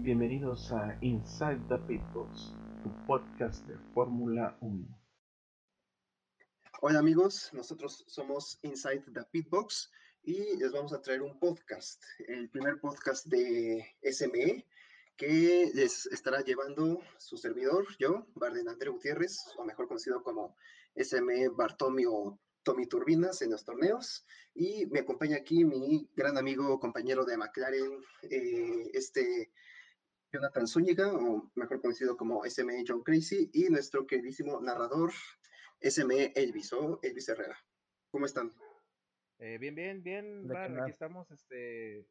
Bienvenidos a Inside the Pitbox, tu podcast de Fórmula 1. Hola amigos, nosotros somos Inside the Pitbox y les vamos a traer un podcast, el primer podcast de SME que les estará llevando su servidor, yo, Barden André Gutiérrez, o mejor conocido como SME Bartomio Tommy Turbinas en los torneos. Y me acompaña aquí mi gran amigo, compañero de McLaren, eh, este Jonathan Zúñiga, o mejor conocido como SME John Crazy, y nuestro queridísimo narrador, SME Elvis, o Elvis Herrera. ¿Cómo están? Eh, bien, bien, bien, Bar, aquí estamos, este,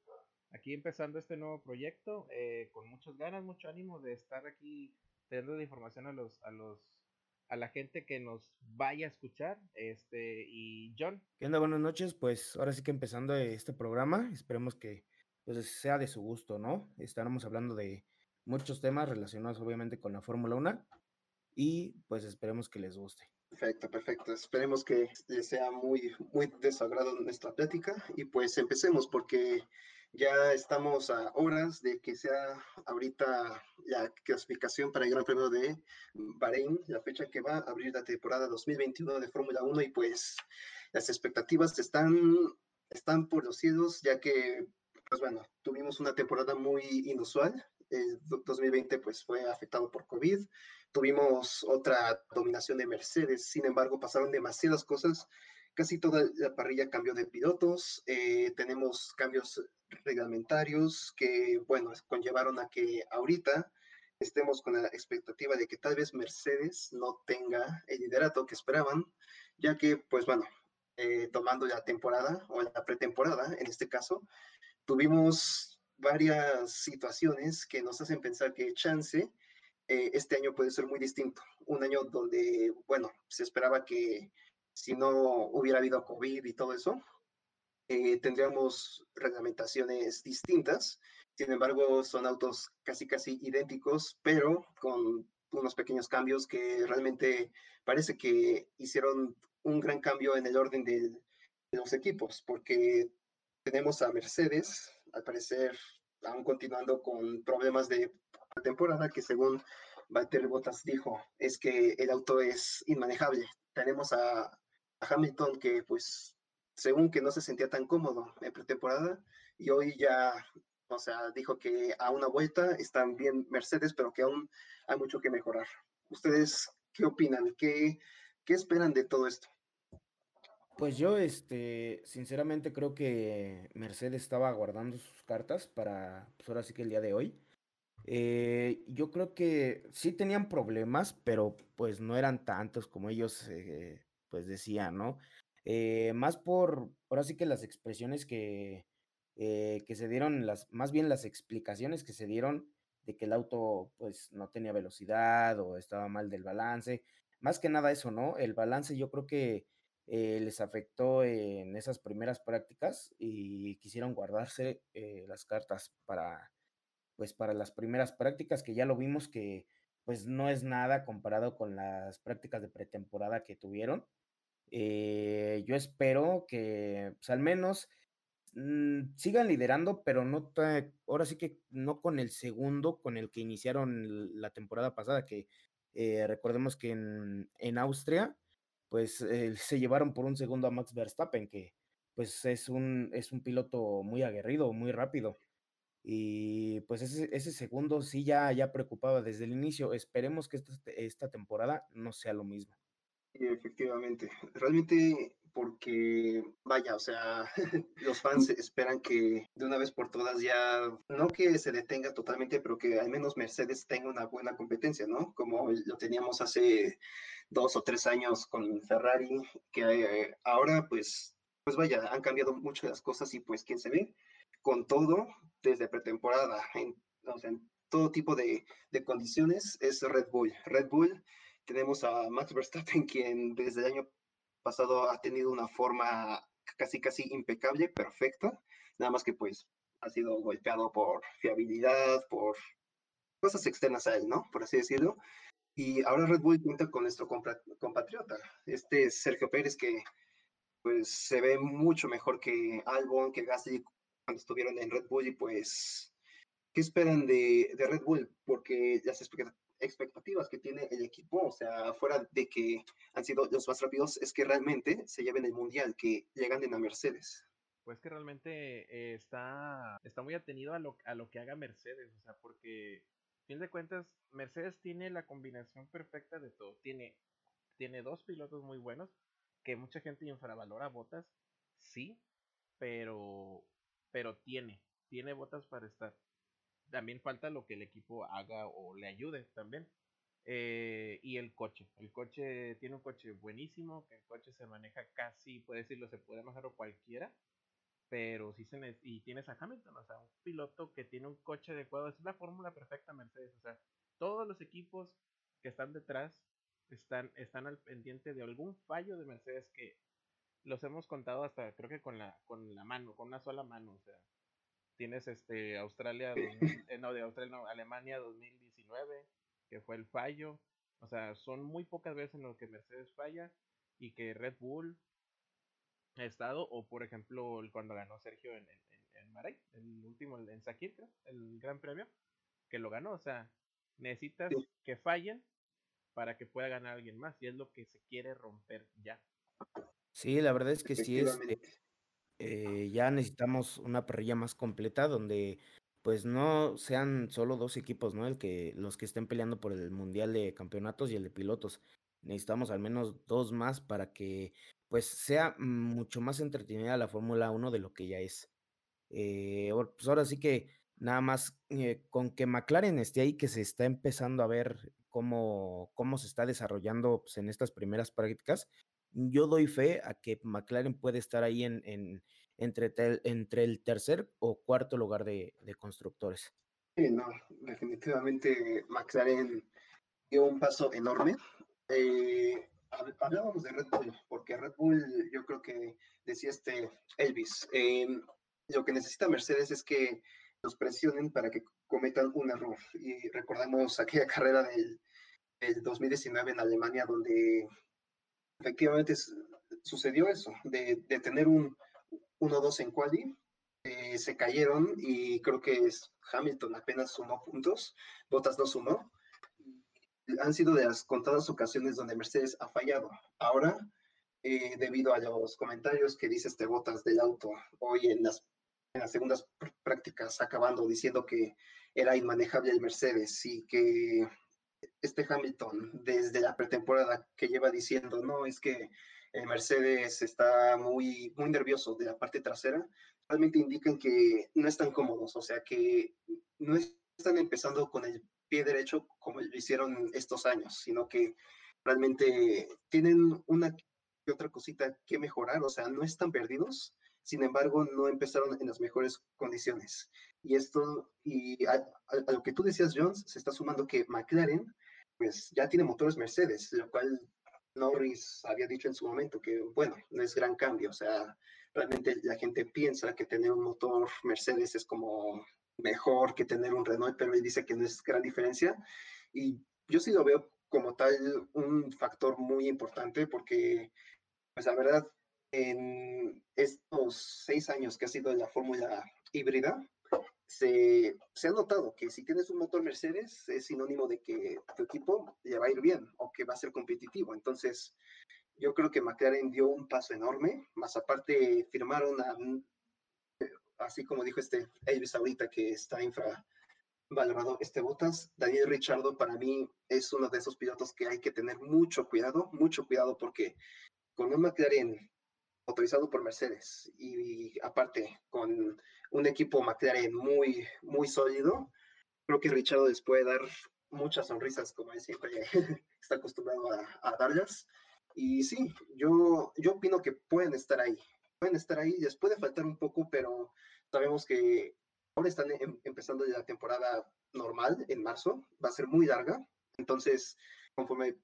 aquí empezando este nuevo proyecto, eh, con muchas ganas, mucho ánimo de estar aquí teniendo de información a los, a los, a la gente que nos vaya a escuchar, este, y John. ¿Qué onda? Buenas noches, pues ahora sí que empezando este programa, esperemos que pues sea de su gusto, ¿no? Estaremos hablando de muchos temas relacionados obviamente con la Fórmula 1 y pues esperemos que les guste. Perfecto, perfecto. Esperemos que sea muy, muy desagrado nuestra plática y pues empecemos porque ya estamos a horas de que sea ahorita la clasificación para el Gran Premio de Bahrein, la fecha que va a abrir la temporada 2021 de Fórmula 1 y pues las expectativas están, están por los cielos ya que pues bueno, tuvimos una temporada muy inusual. El 2020 pues fue afectado por COVID. Tuvimos otra dominación de Mercedes. Sin embargo, pasaron demasiadas cosas. Casi toda la parrilla cambió de pilotos. Eh, tenemos cambios reglamentarios que, bueno, conllevaron a que ahorita estemos con la expectativa de que tal vez Mercedes no tenga el liderato que esperaban, ya que, pues bueno, eh, tomando la temporada o la pretemporada, en este caso, tuvimos varias situaciones que nos hacen pensar que chance eh, este año puede ser muy distinto. Un año donde, bueno, se esperaba que si no hubiera habido COVID y todo eso, eh, tendríamos reglamentaciones distintas. Sin embargo, son autos casi, casi idénticos, pero con unos pequeños cambios que realmente parece que hicieron un gran cambio en el orden de los equipos, porque tenemos a Mercedes, al parecer, aún continuando con problemas de temporada, que según Valtteri Bottas dijo, es que el auto es inmanejable. Tenemos a, Hamilton que, pues, según que no se sentía tan cómodo en pretemporada, y hoy ya, o sea, dijo que a una vuelta están bien Mercedes, pero que aún hay mucho que mejorar. ¿Ustedes qué opinan? ¿Qué, qué esperan de todo esto? Pues yo, este, sinceramente creo que Mercedes estaba guardando sus cartas para, pues ahora sí que el día de hoy. Eh, yo creo que sí tenían problemas, pero pues no eran tantos como ellos, eh, pues decían, ¿no? Eh, más por, ahora sí que las expresiones que, que se dieron, las, más bien las explicaciones que se dieron de que el auto pues no tenía velocidad o estaba mal del balance. Más que nada eso, ¿no? El balance yo creo que eh, les afectó en esas primeras prácticas y quisieron guardarse eh, las cartas para, pues para las primeras prácticas, que ya lo vimos que pues no es nada comparado con las prácticas de pretemporada que tuvieron. Eh, yo espero que pues, al menos mm, sigan liderando, pero no ahora sí que no con el segundo con el que iniciaron la temporada pasada, que recordemos que en, en Austria pues eh, se llevaron por un segundo a Max Verstappen, que pues es un, es un piloto muy aguerrido, muy rápido. Y pues ese, segundo sí ya, ya preocupaba desde el inicio. Esperemos que esta, esta temporada no sea lo mismo. Efectivamente. Realmente porque, vaya, o sea, los fans esperan que de una vez por todas ya, no que se detenga totalmente, pero que al menos Mercedes tenga una buena competencia, ¿no? Como lo teníamos hace dos o tres años con Ferrari, que eh, ahora pues, pues vaya, han cambiado mucho las cosas y pues quién se ve con todo desde pretemporada, en, o sea, en todo tipo de, de condiciones es Red Bull. Red Bull tenemos a Max Verstappen, quien desde el año pasado ha tenido una forma casi casi impecable, perfecta, nada más que pues ha sido golpeado por fiabilidad, por cosas externas a él, ¿no? Por así decirlo. Y ahora Red Bull cuenta con nuestro compatriota, este Sergio Pérez, que pues se ve mucho mejor que Albon, que Gasly cuando estuvieron en Red Bull y pues ¿qué esperan de, de Red Bull? Porque las expectativas que tiene el equipo, o sea, fuera de que han sido los más rápidos, es que realmente se lleven el mundial, que llegan a Mercedes. Pues que realmente eh, está, está muy atenido a lo, a lo que haga Mercedes, o sea, porque, fin de cuentas, Mercedes tiene la combinación perfecta de todo. Tiene, tiene dos pilotos muy buenos, que mucha gente infravalora botas, sí, pero, pero tiene, tiene botas para estar también falta lo que el equipo haga o le ayude también. Eh, y el coche. El coche tiene un coche buenísimo, el coche se maneja casi, puede decirlo, se puede manejar cualquiera, pero sí se y tienes a Hamilton, o sea, un piloto que tiene un coche adecuado, es la fórmula perfecta Mercedes, o sea, todos los equipos que están detrás están, están al pendiente de algún fallo de Mercedes que los hemos contado hasta creo que con la, con la mano, con una sola mano, o sea, Tienes este Australia, eh, no, de Australia, no, Alemania 2019, que fue el fallo. O sea, son muy pocas veces en lo que Mercedes falla y que Red Bull ha estado, o por ejemplo, cuando ganó Sergio en, en, en el último, en Sakir, el Gran Premio, que lo ganó. O sea, necesitas que fallen para que pueda ganar alguien más, y es lo que se quiere romper ya. Sí, la verdad es que sí es. Eh, ya necesitamos una parrilla más completa donde pues no sean solo dos equipos, ¿no? El que los que estén peleando por el mundial de campeonatos y el de pilotos. Necesitamos al menos dos más para que pues sea mucho más entretenida la Fórmula 1 de lo que ya es. Eh, pues ahora sí que nada más eh, con que McLaren esté ahí, que se está empezando a ver cómo, cómo se está desarrollando pues, en estas primeras prácticas, yo doy fe a que McLaren puede estar ahí en, en entre, entre el tercer o cuarto lugar de, de constructores. Sí, no, definitivamente McLaren dio un paso enorme. Eh, hablábamos de Red Bull, porque Red Bull, yo creo que decía este Elvis, em, lo que necesita Mercedes es que los presionen para que cometan un error. Y recordamos aquella carrera del, del 2019 en Alemania, donde efectivamente sucedió eso, de, tener un 1-2 en quali, eh, se cayeron y creo que es Hamilton apenas sumó puntos, Bottas no sumó. Han sido de las contadas ocasiones donde Mercedes ha fallado. Ahora, eh, debido a los comentarios que dice este Bottas del auto hoy en las, en las segundas prácticas, acabando diciendo que era inmanejable el Mercedes y que este Hamilton desde la pretemporada que lleva diciendo, no, es que el Mercedes está muy, muy nervioso de la parte trasera, realmente indican que no están cómodos, o sea que no están empezando con el pie derecho como lo hicieron estos años, sino que realmente tienen una que otra cosita que mejorar, o sea, no están perdidos, sin embargo, no empezaron en las mejores condiciones. Y esto, y a, lo que tú decías, Jones, se está sumando que McLaren, pues ya tiene motores Mercedes, lo cual Norris había dicho en su momento que, bueno, no es gran cambio, o sea, realmente la gente piensa que tener un motor Mercedes es como mejor que tener un Renault, pero él dice que no es gran diferencia. Y yo sí lo veo como tal un factor muy importante porque, pues la verdad, en estos seis años que ha sido la fórmula híbrida, se, se, ha notado que si tienes un motor Mercedes es sinónimo de que tu equipo le va a ir bien o que va a ser competitivo. Entonces, yo creo que McLaren dio un paso enorme, más aparte firmaron a, así como dijo este Elvis ahorita que está infravalorado este Botas, Daniel Richardo para mí es uno de esos pilotos que hay que tener mucho cuidado, mucho cuidado porque con un McLaren autorizado por Mercedes y, aparte con un equipo McLaren muy, muy sólido, creo que Richard les puede dar muchas sonrisas como él siempre está acostumbrado a, darlas. Y sí, yo, yo opino que pueden estar ahí, pueden estar ahí, les puede faltar un poco, pero sabemos que ahora están em, empezando la temporada normal en marzo, va a ser muy larga, entonces conforme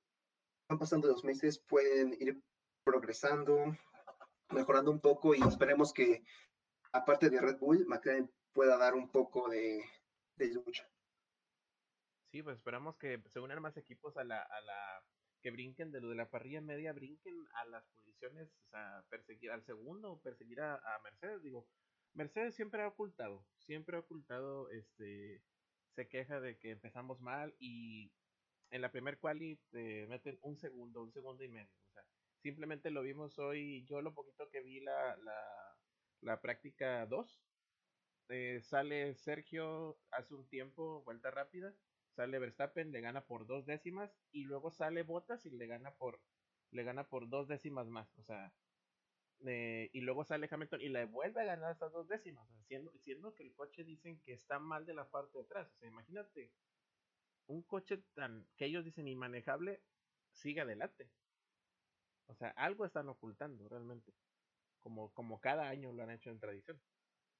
van pasando los meses pueden ir progresando, mejorando un poco y esperemos que, aparte de Red Bull, McLaren pueda dar un poco de, lucha. Sí, pues esperamos que se unan más equipos a la, a la que brinquen de lo de la parrilla media, brinquen a las posiciones, o sea, perseguir al segundo, perseguir a, Mercedes, digo, Mercedes siempre ha ocultado, siempre ha ocultado, este, se queja de que empezamos mal y en la primer quali te meten un segundo, un segundo y medio. Simplemente lo vimos hoy, yo lo poquito que vi la, la, práctica 2, eh, sale Sergio hace un tiempo, vuelta rápida, sale Verstappen, le gana por dos décimas y luego sale Bottas y le gana por le gana por dos décimas más, o sea, eh, y luego sale Hamilton y le vuelve a ganar estas dos décimas, siendo, siendo que el coche dicen que está mal de la parte de atrás, o sea, imagínate, un coche tan que ellos dicen inmanejable sigue adelante, o sea, algo están ocultando realmente, como, como cada año lo han hecho en tradición.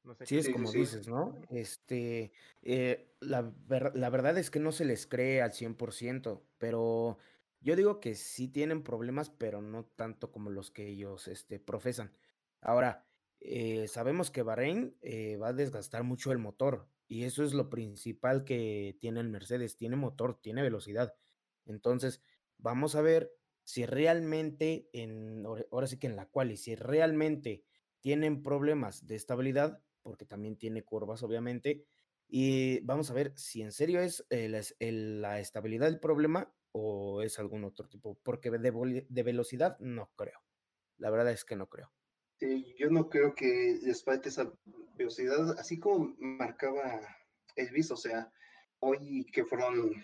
No sé sí, es como dices, ¿no? Este, eh, la, la, verdad es que no se les cree al 100%, pero yo digo que sí tienen problemas, pero no tanto como los que ellos este, profesan. Ahora, eh, sabemos que Bahrein eh, va a desgastar mucho el motor y eso es lo principal que tiene el Mercedes. Tiene motor, tiene velocidad. Entonces, vamos a ver si realmente, en, ahora sí que en la cual, y si realmente tienen problemas de estabilidad, porque también tiene curvas, obviamente, y vamos a ver si en serio es la estabilidad el problema o es algún otro tipo, porque de, velocidad no creo. La verdad es que no creo. Sí, yo no creo que les falte esa velocidad, así como marcaba Elvis, o sea, hoy que fueron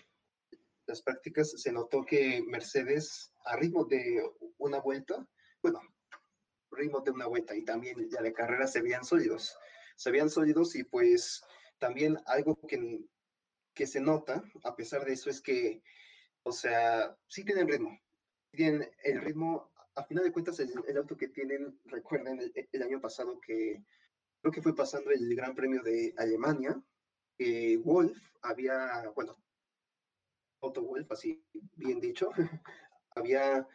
las prácticas, se notó que Mercedes a ritmo de una vuelta, bueno, ritmo de una vuelta y también ya de carrera se veían sólidos, se veían sólidos y pues también algo que, que se nota, a pesar de eso, es que o sea, sí tienen ritmo. Tienen el ritmo, a final de cuentas, el, auto que tienen, recuerden el, año pasado que creo que fue pasando el Gran Premio de Alemania, que Wolf había, bueno, Otto Wolf, así bien dicho, había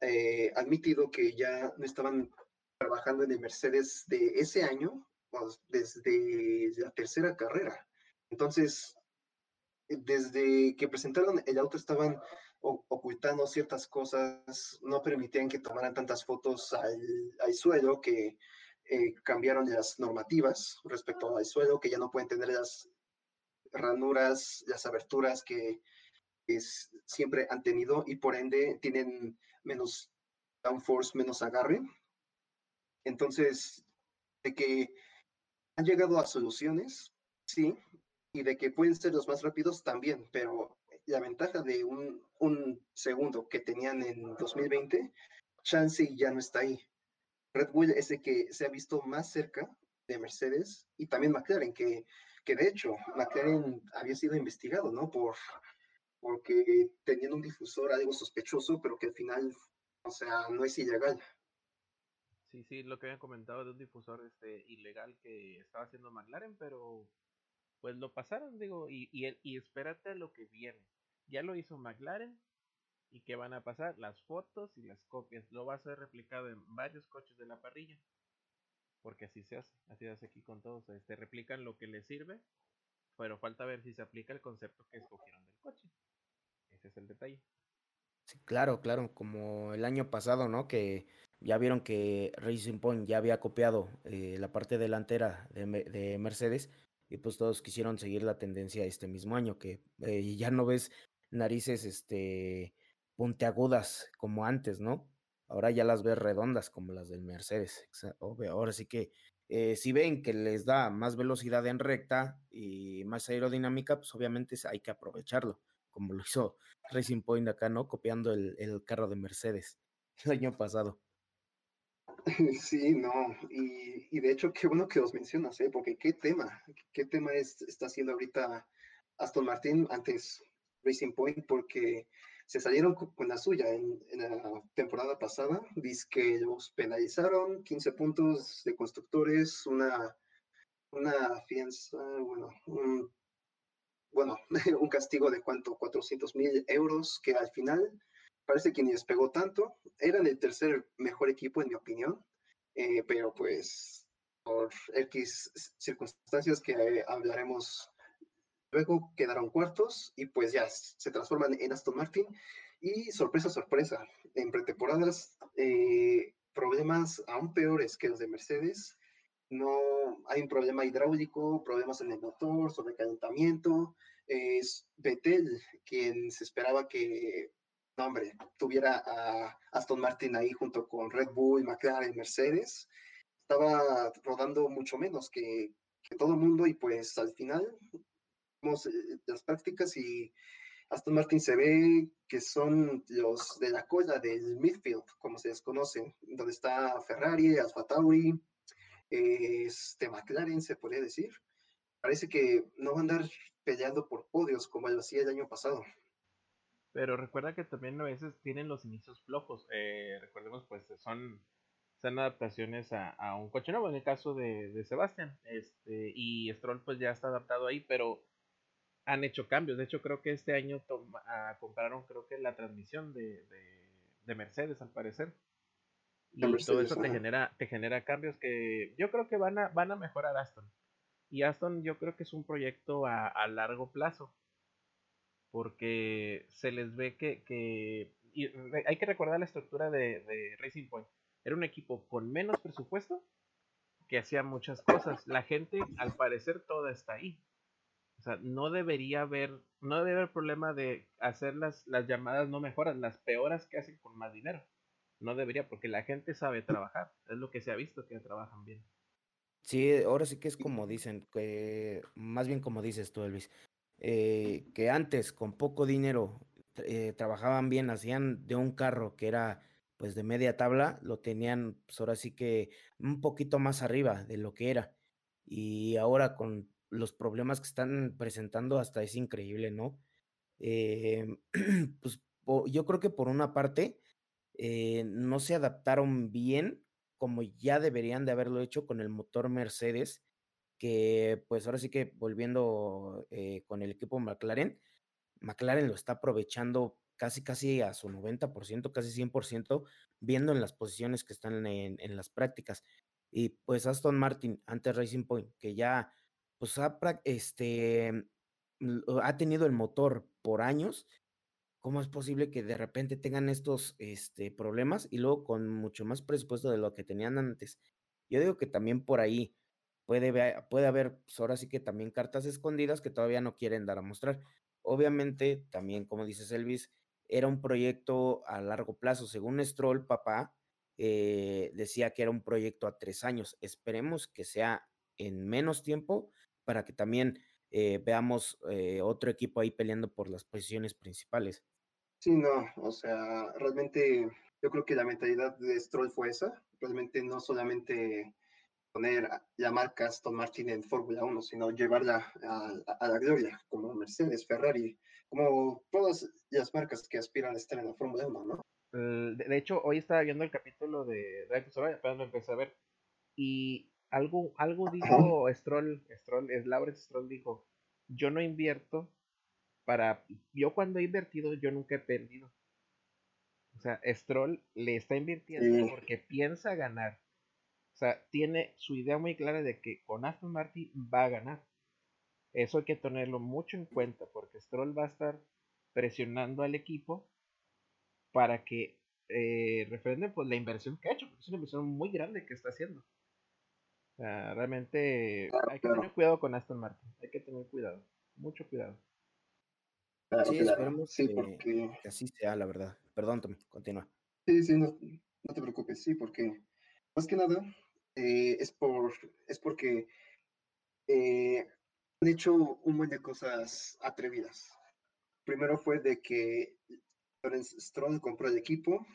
eh, admitido que ya no estaban trabajando en el Mercedes de ese año, pues, desde la tercera carrera. Entonces, desde que presentaron el auto estaban ocultando ciertas cosas, no permitían que tomaran tantas fotos al, suelo, que eh, cambiaron las normativas respecto al suelo, que ya no pueden tener las ranuras, las aberturas que siempre han tenido y por ende tienen menos downforce, menos agarre. Entonces, de que han llegado a soluciones, sí, y de que pueden ser los más rápidos también, pero la ventaja de un, un segundo que tenían en 2020, chance ya no está ahí. Red Bull es el que se ha visto más cerca de Mercedes y también McLaren, que, que de hecho McLaren había sido investigado, ¿no? Por, porque tenían un difusor algo sospechoso, pero que al final, o sea, no es ilegal. Sí, sí, lo que habían comentado de un difusor este, ilegal que estaba haciendo McLaren, pero pues lo pasaron, digo, y, y, y espérate a lo que viene. Ya lo hizo McLaren, y qué van a pasar las fotos y las copias. Lo va a ser replicado en varios coches de la parrilla. Porque así se hace, así se hace aquí con todos. Este, replican lo que les sirve, pero falta ver si se aplica el concepto que escogieron del coche. Es el detalle. Claro, claro, como el año pasado, ¿no? Que ya vieron que Racing Point ya había copiado eh, la parte delantera de, de Mercedes y pues todos quisieron seguir la tendencia este mismo año, que eh, ya no ves narices este, puntiagudas como antes, ¿no? Ahora ya las ves redondas como las del Mercedes. Ahora sí que eh, si ven que les da más velocidad en recta y más aerodinámica, pues obviamente hay que aprovecharlo, como lo hizo Racing Point acá, ¿no? Copiando el, el carro de Mercedes el año pasado. Sí, no, y, y, de hecho qué bueno que los mencionas, ¿eh? porque qué tema, qué tema es, está haciendo ahorita Aston Martin antes Racing Point, porque se salieron con la suya en, la temporada pasada, dice que los penalizaron 15 puntos de constructores, una, una fianza, bueno, un, bueno, un castigo de cuánto, 400 mil euros, que al final parece que ni despegó tanto. Eran el tercer mejor equipo, en mi opinión, eh, pero pues por X circunstancias que eh, hablaremos luego, quedaron cuartos y pues ya se transforman en Aston Martin. Y sorpresa, sorpresa, en pretemporadas, eh, problemas aún peores que los de Mercedes. No hay un problema hidráulico, problemas en el motor, sobrecalentamiento. Es Vettel quien se esperaba que, no, hombre, tuviera a Aston Martin ahí junto con Red Bull, McLaren, Mercedes. Estaba rodando mucho menos que, que todo el mundo y pues al final eh, las prácticas y Aston Martin se ve que son los de la cola del midfield, como se les conoce, donde está Ferrari, Alfa Tauri, este McLaren, se podría decir. Parece que no van a andar peleando por podios como lo hacía el año pasado. Pero recuerda que también a veces tienen los inicios flojos. Eh, recordemos, pues son, son adaptaciones a, a, un coche nuevo, en el caso de, de Sebastián. Este, y Stroll pues ya está adaptado ahí, pero han hecho cambios. De hecho, creo que este año ah, compraron, creo que la transmisión de, de, Mercedes, al parecer. Y todo eso te genera, te genera cambios que yo creo que van a, van a mejorar Aston. Y Aston yo creo que es un proyecto a, a largo plazo. Porque se les ve que, que hay que recordar la estructura de, de Racing Point. Era un equipo con menos presupuesto que hacía muchas cosas. La gente, al parecer, toda está ahí. O sea, no debería haber, no debe haber problema de hacer las, las llamadas no mejoras, las peoras que hacen con más dinero. No debería, porque la gente sabe trabajar. Es lo que se ha visto que trabajan bien. Sí, ahora sí que es como dicen, que más bien como dices tú, Elvis, eh, que antes con poco dinero eh, trabajaban bien, hacían de un carro que era pues de media tabla, lo tenían pues ahora sí que un poquito más arriba de lo que era. Y ahora con los problemas que están presentando hasta es increíble, ¿no? Eh, pues yo creo que por una parte eh, no se adaptaron bien como ya deberían de haberlo hecho con el motor Mercedes, que pues ahora sí que volviendo eh, con el equipo McLaren, McLaren lo está aprovechando casi casi a su 90%, casi 100%, viendo en las posiciones que están en, en las prácticas. Y pues Aston Martin, antes Racing Point, que ya pues ha, este, ha tenido el motor por años, ¿cómo es posible que de repente tengan estos este, problemas y luego con mucho más presupuesto de lo que tenían antes? Yo digo que también por ahí puede, haber, pues ahora sí que también cartas escondidas que todavía no quieren dar a mostrar. Obviamente, también, como dices Elvis, era un proyecto a largo plazo. Según Stroll, papá, eh, decía que era un proyecto a tres años. Esperemos que sea en menos tiempo para que también eh, veamos eh, otro equipo ahí peleando por las posiciones principales. Sí, no, o sea, realmente yo creo que la mentalidad de Stroll fue esa, realmente no solamente poner la marca Aston Martin en Fórmula 1, sino llevarla a, la gloria, como Mercedes, Ferrari, como todas las marcas que aspiran a estar en la Fórmula 1, ¿no? De hecho, hoy estaba viendo el capítulo de Drive apenas lo empecé a ver, y algo, algo dijo Stroll, Stroll, es Lawrence Stroll dijo, yo no invierto para, yo cuando he invertido, yo nunca he perdido. O sea, Stroll le está invirtiendo porque piensa ganar. O sea, tiene su idea muy clara de que con Aston Martin va a ganar. Eso hay que tenerlo mucho en cuenta porque Stroll va a estar presionando al equipo para que eh, refrenden pues, la inversión que ha hecho, porque es una inversión muy grande que está haciendo realmente hay que tener cuidado con Aston Martin. Hay que tener cuidado. Mucho cuidado. Sí, esperemos que, así sea, la verdad. Perdón, Tommy, continúa. Sí, sí, no, te preocupes, sí, porque más que nada eh, es, por, es porque eh, han hecho un montón de cosas atrevidas. Primero fue de que Stroll compró el equipo,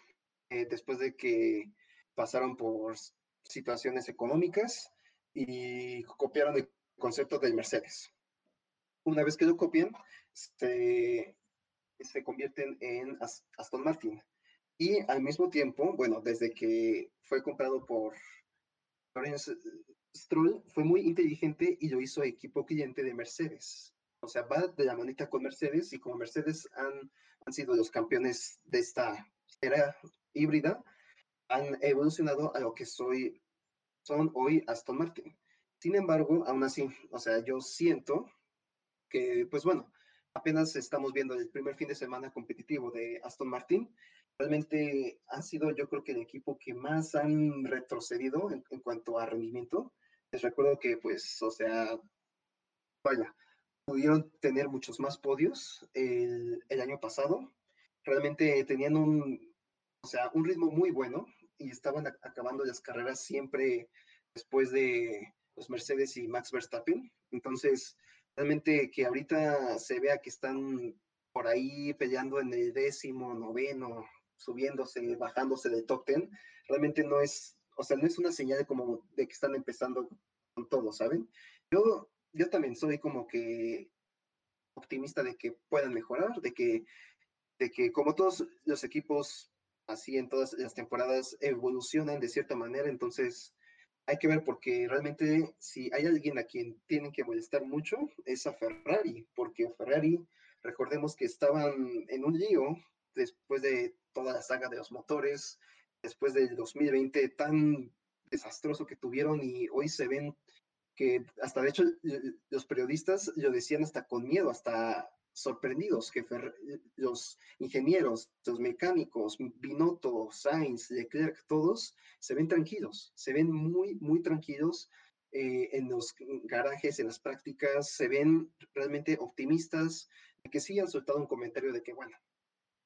eh, después de que pasaron por situaciones económicas y copiaron el concepto del Mercedes. Una vez que lo copian, se, se convierten en Aston Martin. Y al mismo tiempo, bueno, desde que fue comprado por Lawrence Stroll, fue muy inteligente y lo hizo equipo cliente de Mercedes. O sea, va de la manita con Mercedes y como Mercedes han, han sido los campeones de esta era híbrida, han evolucionado a lo que soy, son hoy Aston Martin. Sin embargo, aún así, o sea, yo siento que, pues bueno, apenas estamos viendo el primer fin de semana competitivo de Aston Martin. Realmente ha sido, yo creo que el equipo que más han retrocedido en, cuanto a rendimiento. Les recuerdo que, pues, o sea, vaya, pudieron tener muchos más podios el, el año pasado. Realmente tenían un, o sea, un ritmo muy bueno y estaban acabando las carreras siempre después de los Mercedes y Max Verstappen. Entonces, realmente que ahorita se vea que están por ahí peleando en el décimo, noveno, subiéndose, bajándose del top ten, realmente no es, o sea, no es una señal como de que están empezando con todo, ¿saben? Yo, yo también soy como que optimista de que puedan mejorar, de que, de que como todos los equipos así en todas las temporadas evolucionan de cierta manera, entonces hay que ver porque realmente si hay alguien a quien tienen que molestar mucho es a Ferrari, porque Ferrari, recordemos que estaban en un lío después de toda la saga de los motores, después del 2020 tan desastroso que tuvieron y hoy se ven que hasta de hecho los periodistas lo decían hasta con miedo, hasta sorprendidos que los ingenieros, los mecánicos, Binotto, Sainz, Leclerc, todos se ven tranquilos, se ven muy, muy tranquilos eh, en los garajes, en las prácticas, se ven realmente optimistas, que sí han soltado un comentario de que, bueno,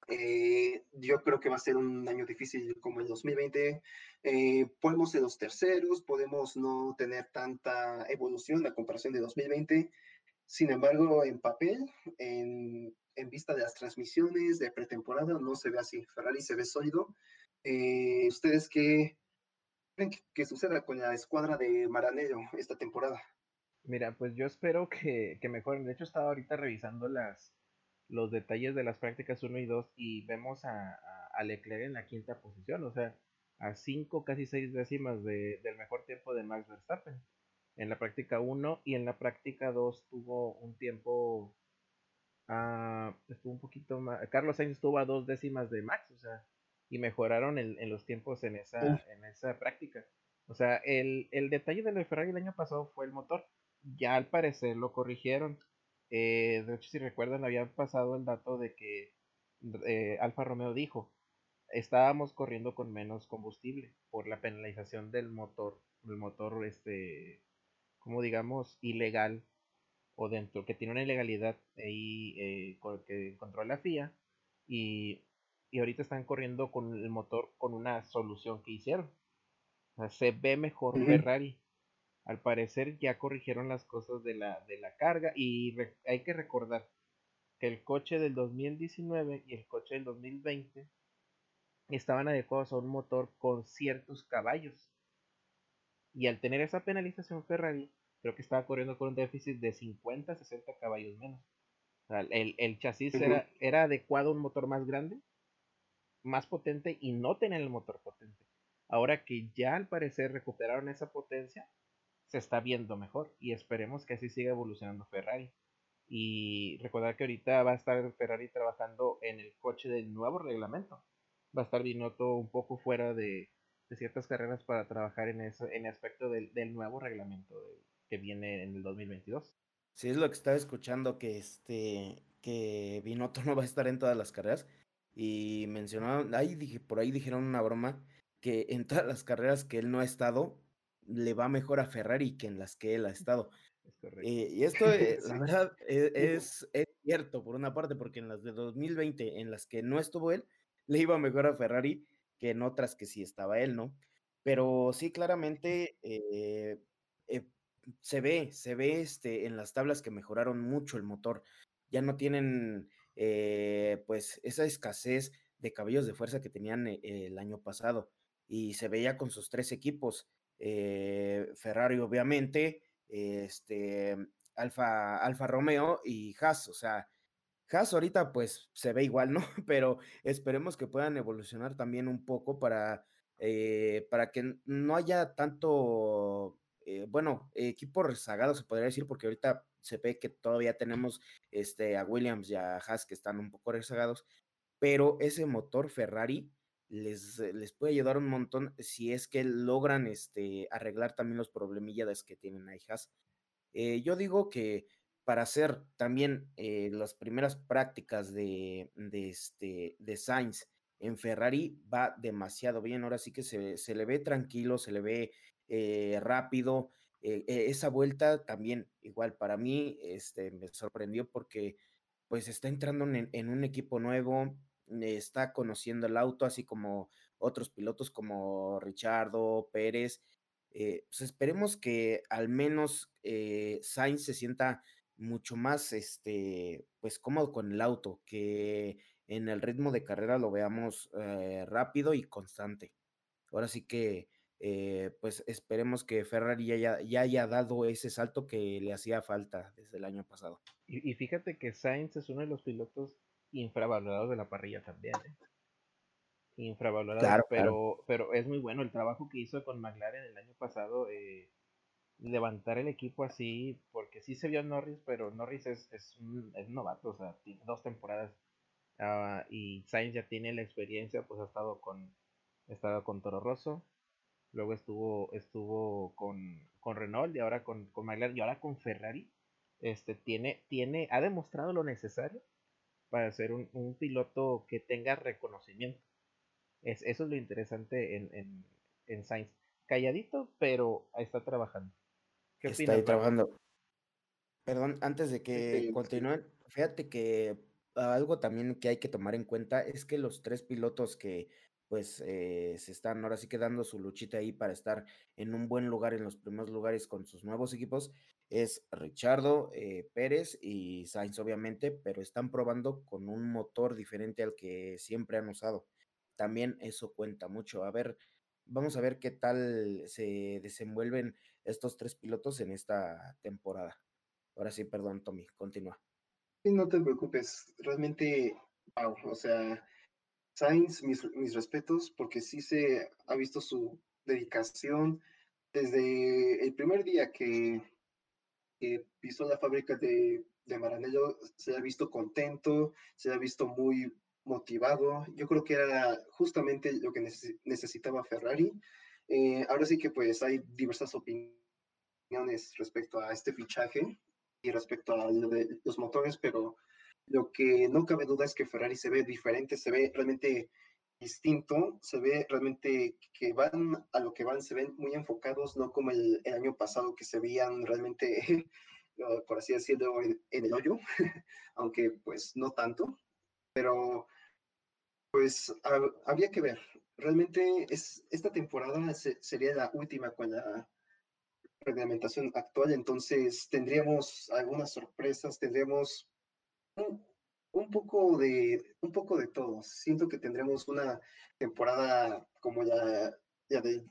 eh, yo creo que va a ser un año difícil como el 2020. Eh, podemos ser los terceros, podemos no tener tanta evolución a comparación de 2020, sin embargo, en papel, en, vista de las transmisiones de pretemporada, no se ve así. Ferrari se ve sólido. Eh, ¿Ustedes qué creen que, suceda con la escuadra de Maranello esta temporada? Mira, pues yo espero que, que mejoren. De hecho, estaba ahorita revisando las, los detalles de las prácticas 1 y 2 y vemos a, a, Leclerc en la quinta posición, o sea, a 5, casi 6 décimas de, del mejor tiempo de Max Verstappen en la práctica 1 y en la práctica 2 tuvo un tiempo, uh, estuvo un poquito más, Carlos Sainz estuvo a dos décimas de Max, o sea, y mejoraron en, en los tiempos en esa, en esa práctica. O sea, el, el detalle de lo de Ferrari el año pasado fue el motor. Ya al parecer lo corrigieron. Eh, de hecho, si recuerdan, habían pasado el dato de que eh, Alfa Romeo dijo, estábamos corriendo con menos combustible por la penalización del motor, del motor este como digamos, ilegal o dentro, que tiene una ilegalidad ahí eh, que controla la FIA y, y, ahorita están corriendo con el motor con una solución que hicieron. O sea, se ve mejor Ferrari. Al parecer ya corrigieron las cosas de la, de la carga y hay que recordar que el coche del 2019 y el coche del 2020 estaban adecuados a un motor con ciertos caballos. Y al tener esa penalización Ferrari, creo que estaba corriendo con un déficit de 50, 60 caballos menos. el, chasis era, era adecuado a un motor más grande, más potente y no tenía el motor potente. Ahora que ya al parecer recuperaron esa potencia, se está viendo mejor y esperemos que así siga evolucionando Ferrari. Y recordar que ahorita va a estar Ferrari trabajando en el coche del nuevo reglamento. Va a estar Binotto un poco fuera de, de ciertas carreras para trabajar en eso, en el aspecto del, del nuevo reglamento que viene en el 2022. Sí, es lo que estaba escuchando, que este, que Binotto no va a estar en todas las carreras. Y mencionaron, ahí dije, por ahí dijeron una broma, que en todas las carreras que él no ha estado, le va mejor a Ferrari que en las que él ha estado. Eh, y esto, eh, la verdad, e, es, es, cierto por una parte, porque en las de 2020, en las que no estuvo él, le iba mejor a Ferrari que en otras que sí estaba él, ¿no? Pero sí, claramente eh, eh, se ve, se ve este, en las tablas que mejoraron mucho el motor. Ya no tienen eh, pues esa escasez de caballos de fuerza que tenían el año pasado. Y se veía con sus tres equipos. Ferrari, obviamente, este, Alfa, Alfa Romeo y Haas. O sea, Haas ahorita pues se ve igual, ¿no? Pero esperemos que puedan evolucionar también un poco para, eh, para que no haya tanto, eh, bueno, equipo rezagado se podría decir, porque ahorita se ve que todavía tenemos este, a Williams y a Haas que están un poco rezagados, pero ese motor Ferrari les, les puede ayudar un montón si es que logran este, arreglar también los problemillas que tienen ahí Haas. Eh, yo digo que para hacer también eh, las primeras prácticas de, este, de Sainz en Ferrari va demasiado bien. Ahora sí que se, le ve tranquilo, se le ve eh, rápido. eh, e, esa vuelta también, igual para mí, este, me sorprendió porque pues está entrando en, un equipo nuevo, está conociendo el auto, así como otros pilotos como Richardo, Pérez. Pues esperemos que al menos Sainz se sienta mucho más este, pues cómodo con el auto, que en el ritmo de carrera lo veamos eh, rápido y constante. Ahora sí que eh, pues esperemos que Ferrari ya, ya, haya dado ese salto que le hacía falta desde el año pasado. Y, fíjate que Sainz es uno de los pilotos infravalorados de la parrilla también. ¿eh? Infravalorado, pero, pero es muy bueno el trabajo que hizo con McLaren el año pasado. Eh, levantar el equipo así, porque sí se vio Norris, pero Norris es, es, un, es novato, o sea, tiene dos temporadas ah, y Sainz ya tiene la experiencia, pues ha estado con, ha estado con Toro Rosso, luego estuvo, estuvo con, con Renault y ahora con, con McLaren y ahora con Ferrari. Este, tiene, tiene, ha demostrado lo necesario para ser un, un piloto que tenga reconocimiento. Es, eso es lo interesante en, en, en Sainz. Calladito, pero está trabajando está ahí trabajando. Perdón, antes de que continúen, fíjate que algo también que hay que tomar en cuenta es que los tres pilotos que pues eh, se están ahora sí quedando su luchita ahí para estar en un buen lugar en los primeros lugares con sus nuevos equipos es Richardo, eh, Pérez y Sainz obviamente, pero están probando con un motor diferente al que siempre han usado. También eso cuenta mucho. A ver, vamos a ver qué tal se desenvuelven estos tres pilotos en esta temporada. Ahora sí, perdón, Tommy, continúa. No te preocupes, realmente, wow, o sea, Sainz, mis, mis respetos, porque sí se ha visto su dedicación desde el primer día que, que pisó la fábrica de, de Maranello, se ha visto contento, se ha visto muy motivado. Yo creo que era justamente lo que necesitaba Ferrari. Eh, ahora sí que pues hay diversas opiniones respecto a este fichaje y respecto a los motores, pero lo que no cabe duda es que Ferrari se ve diferente, se ve realmente distinto, se ve realmente que van a lo que van, se ven muy enfocados, no como el, año pasado que se veían realmente, por así decirlo, en el hoyo, aunque pues no tanto pero pues habría que ver. Realmente es, esta temporada sería la última con la reglamentación actual, entonces tendríamos algunas sorpresas, tendríamos un, poco de un poco de todo. Siento que tendremos una temporada como la, la del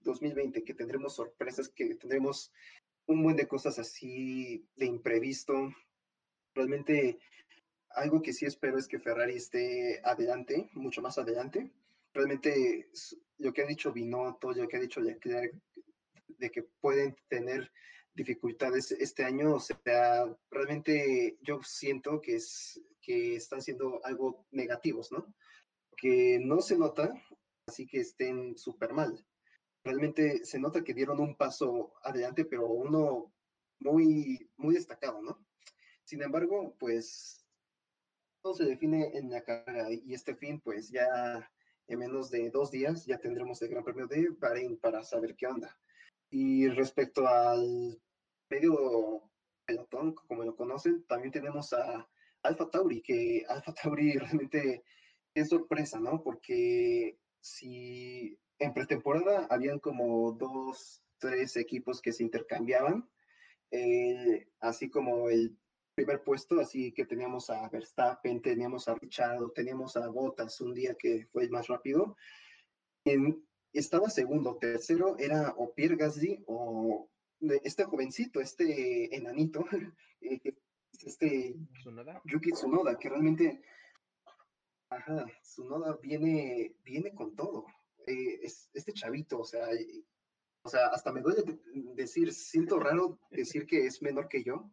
2020, que tendremos sorpresas, que tendremos un buen de cosas así de imprevisto. Realmente algo que sí espero es que Ferrari esté adelante, mucho más adelante. Realmente lo que ha dicho Binotto, lo que ha dicho Leclerc, de que pueden tener dificultades este año, o sea, realmente yo siento que, es, que están siendo algo negativos, ¿no? Que no se nota, así que estén súper mal. Realmente se nota que dieron un paso adelante, pero uno muy, muy destacado, ¿no? Sin embargo, pues todo se define en la carrera y este fin, pues ya en menos de dos días ya tendremos el Gran Premio de Bahrein para saber qué onda. Y respecto al medio pelotón, como lo conocen, también tenemos a Alfa Tauri, que Alfa Tauri realmente es sorpresa, ¿no? Porque si en pretemporada habían como dos, tres equipos que se intercambiaban, eh, así como el primer puesto, así que teníamos a Verstappen, teníamos a Richard, teníamos a Bottas un día que fue el más rápido. En, estaba segundo, tercero era o Pierre Gasly o este jovencito, este enanito, eh, este Yuki Tsunoda, que realmente, ajá, Tsunoda viene, viene con todo. Eh, es, este chavito, o sea, o sea, hasta me duele decir, siento raro decir que es menor que yo,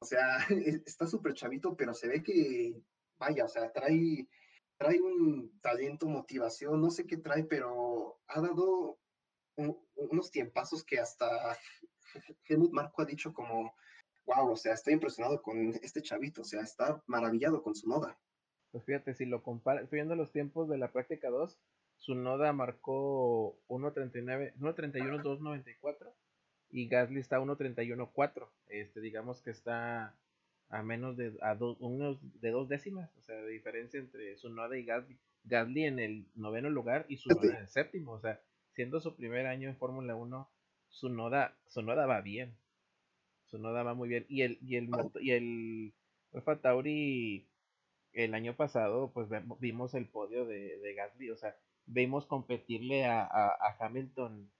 o sea, está súper chavito, pero se ve que, vaya, o sea, trae, trae un talento, motivación, no sé qué trae, pero ha dado unos tiempazos que hasta Helmut Marco ha dicho como, wow, o sea, estoy impresionado con este chavito, o sea, está maravillado con su noda. Pues fíjate, si lo compara, estoy viendo los tiempos de la práctica 2, su noda marcó 1.39, 1.31, 2.94 y Gasly está a 1.31.4. Este, digamos que está a menos de a unos de dos décimas, o sea, de diferencia entre su noda y Gasly. Gasly en el noveno lugar y su noda en el séptimo, o sea, siendo su primer año en Fórmula 1, su noda, su noda va bien. Su noda va muy bien. Y el, y el, y el Alfa Tauri el año pasado, pues vimos el podio de, de Gasly, o sea, vimos competirle a, a, Hamilton.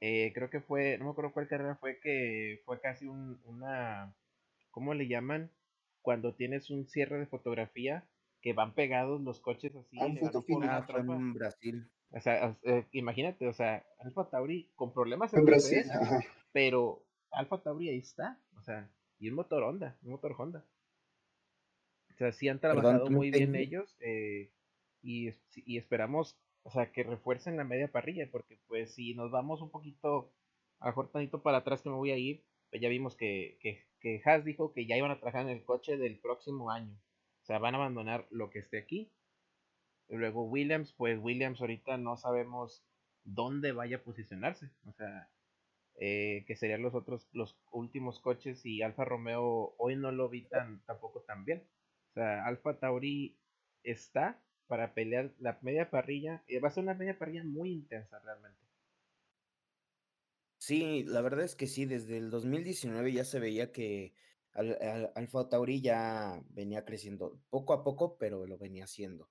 Eh, creo que fue, no me acuerdo cuál carrera fue, que fue casi un, una, ¿cómo le llaman? Cuando tienes un cierre de fotografía que van pegados los coches así. Ah, en Brasil. O sea, eh, imagínate, o sea, Alfa Tauri con problemas en Brasil, pero Alfa Tauri ahí está, o sea, y un motor Honda, un motor Honda. O sea, sí han trabajado muy bien ellos eh, y, y, esperamos, o sea, que refuercen la media parrilla, porque pues si nos vamos un poquito, a tantito para atrás que me voy a ir, pues ya vimos que, que, que Haas dijo que ya iban a trabajar en el coche del próximo año. O sea, van a abandonar lo que esté aquí. Y luego Williams, pues Williams ahorita no sabemos dónde vaya a posicionarse. O sea, eh, que serían los otros, los últimos coches y Alfa Romeo hoy no lo vi tan, tampoco tan bien. O sea, Alfa Tauri está para pelear la media parrilla. y va a ser una media parrilla muy intensa realmente. Sí, la verdad es que sí, desde el 2019 ya se veía que Alfa Tauri ya venía creciendo poco a poco, pero lo venía haciendo.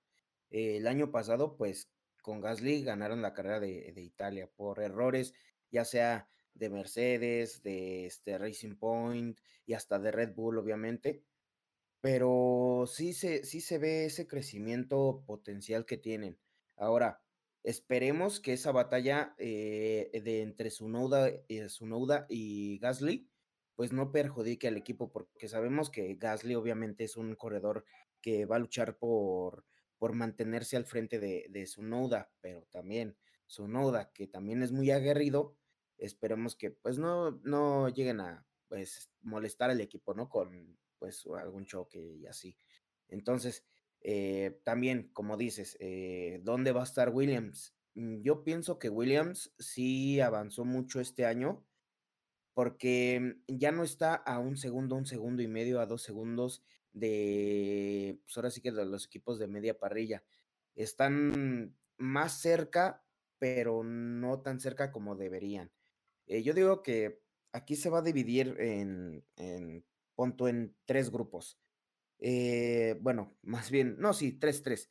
el año pasado, pues con Gasly ganaron la carrera de, de, Italia por errores, ya sea de Mercedes, de este Racing Point y hasta de Red Bull, obviamente. Pero sí se, sí se ve ese crecimiento potencial que tienen. Ahora, esperemos que esa batalla eh, de entre Sunoda, eh, y Gasly, pues no perjudique al equipo, porque sabemos que Gasly obviamente es un corredor que va a luchar por, por mantenerse al frente de, de Sunoda, pero también Sunoda, que también es muy aguerrido, esperemos que pues no, no lleguen a pues molestar al equipo, ¿no? Con pues algún choque y así. Entonces, eh, también, como dices, eh, ¿dónde va a estar Williams? Mm, yo pienso que Williams sí avanzó mucho este año porque ya no está a un segundo, un segundo y medio, a dos segundos de, pues ahora sí que los equipos de media parrilla. Están más cerca, pero no tan cerca como deberían. Eh, yo digo que aquí se va a dividir en punto en tres grupos. Eh, bueno, más bien, no, sí, tres, tres.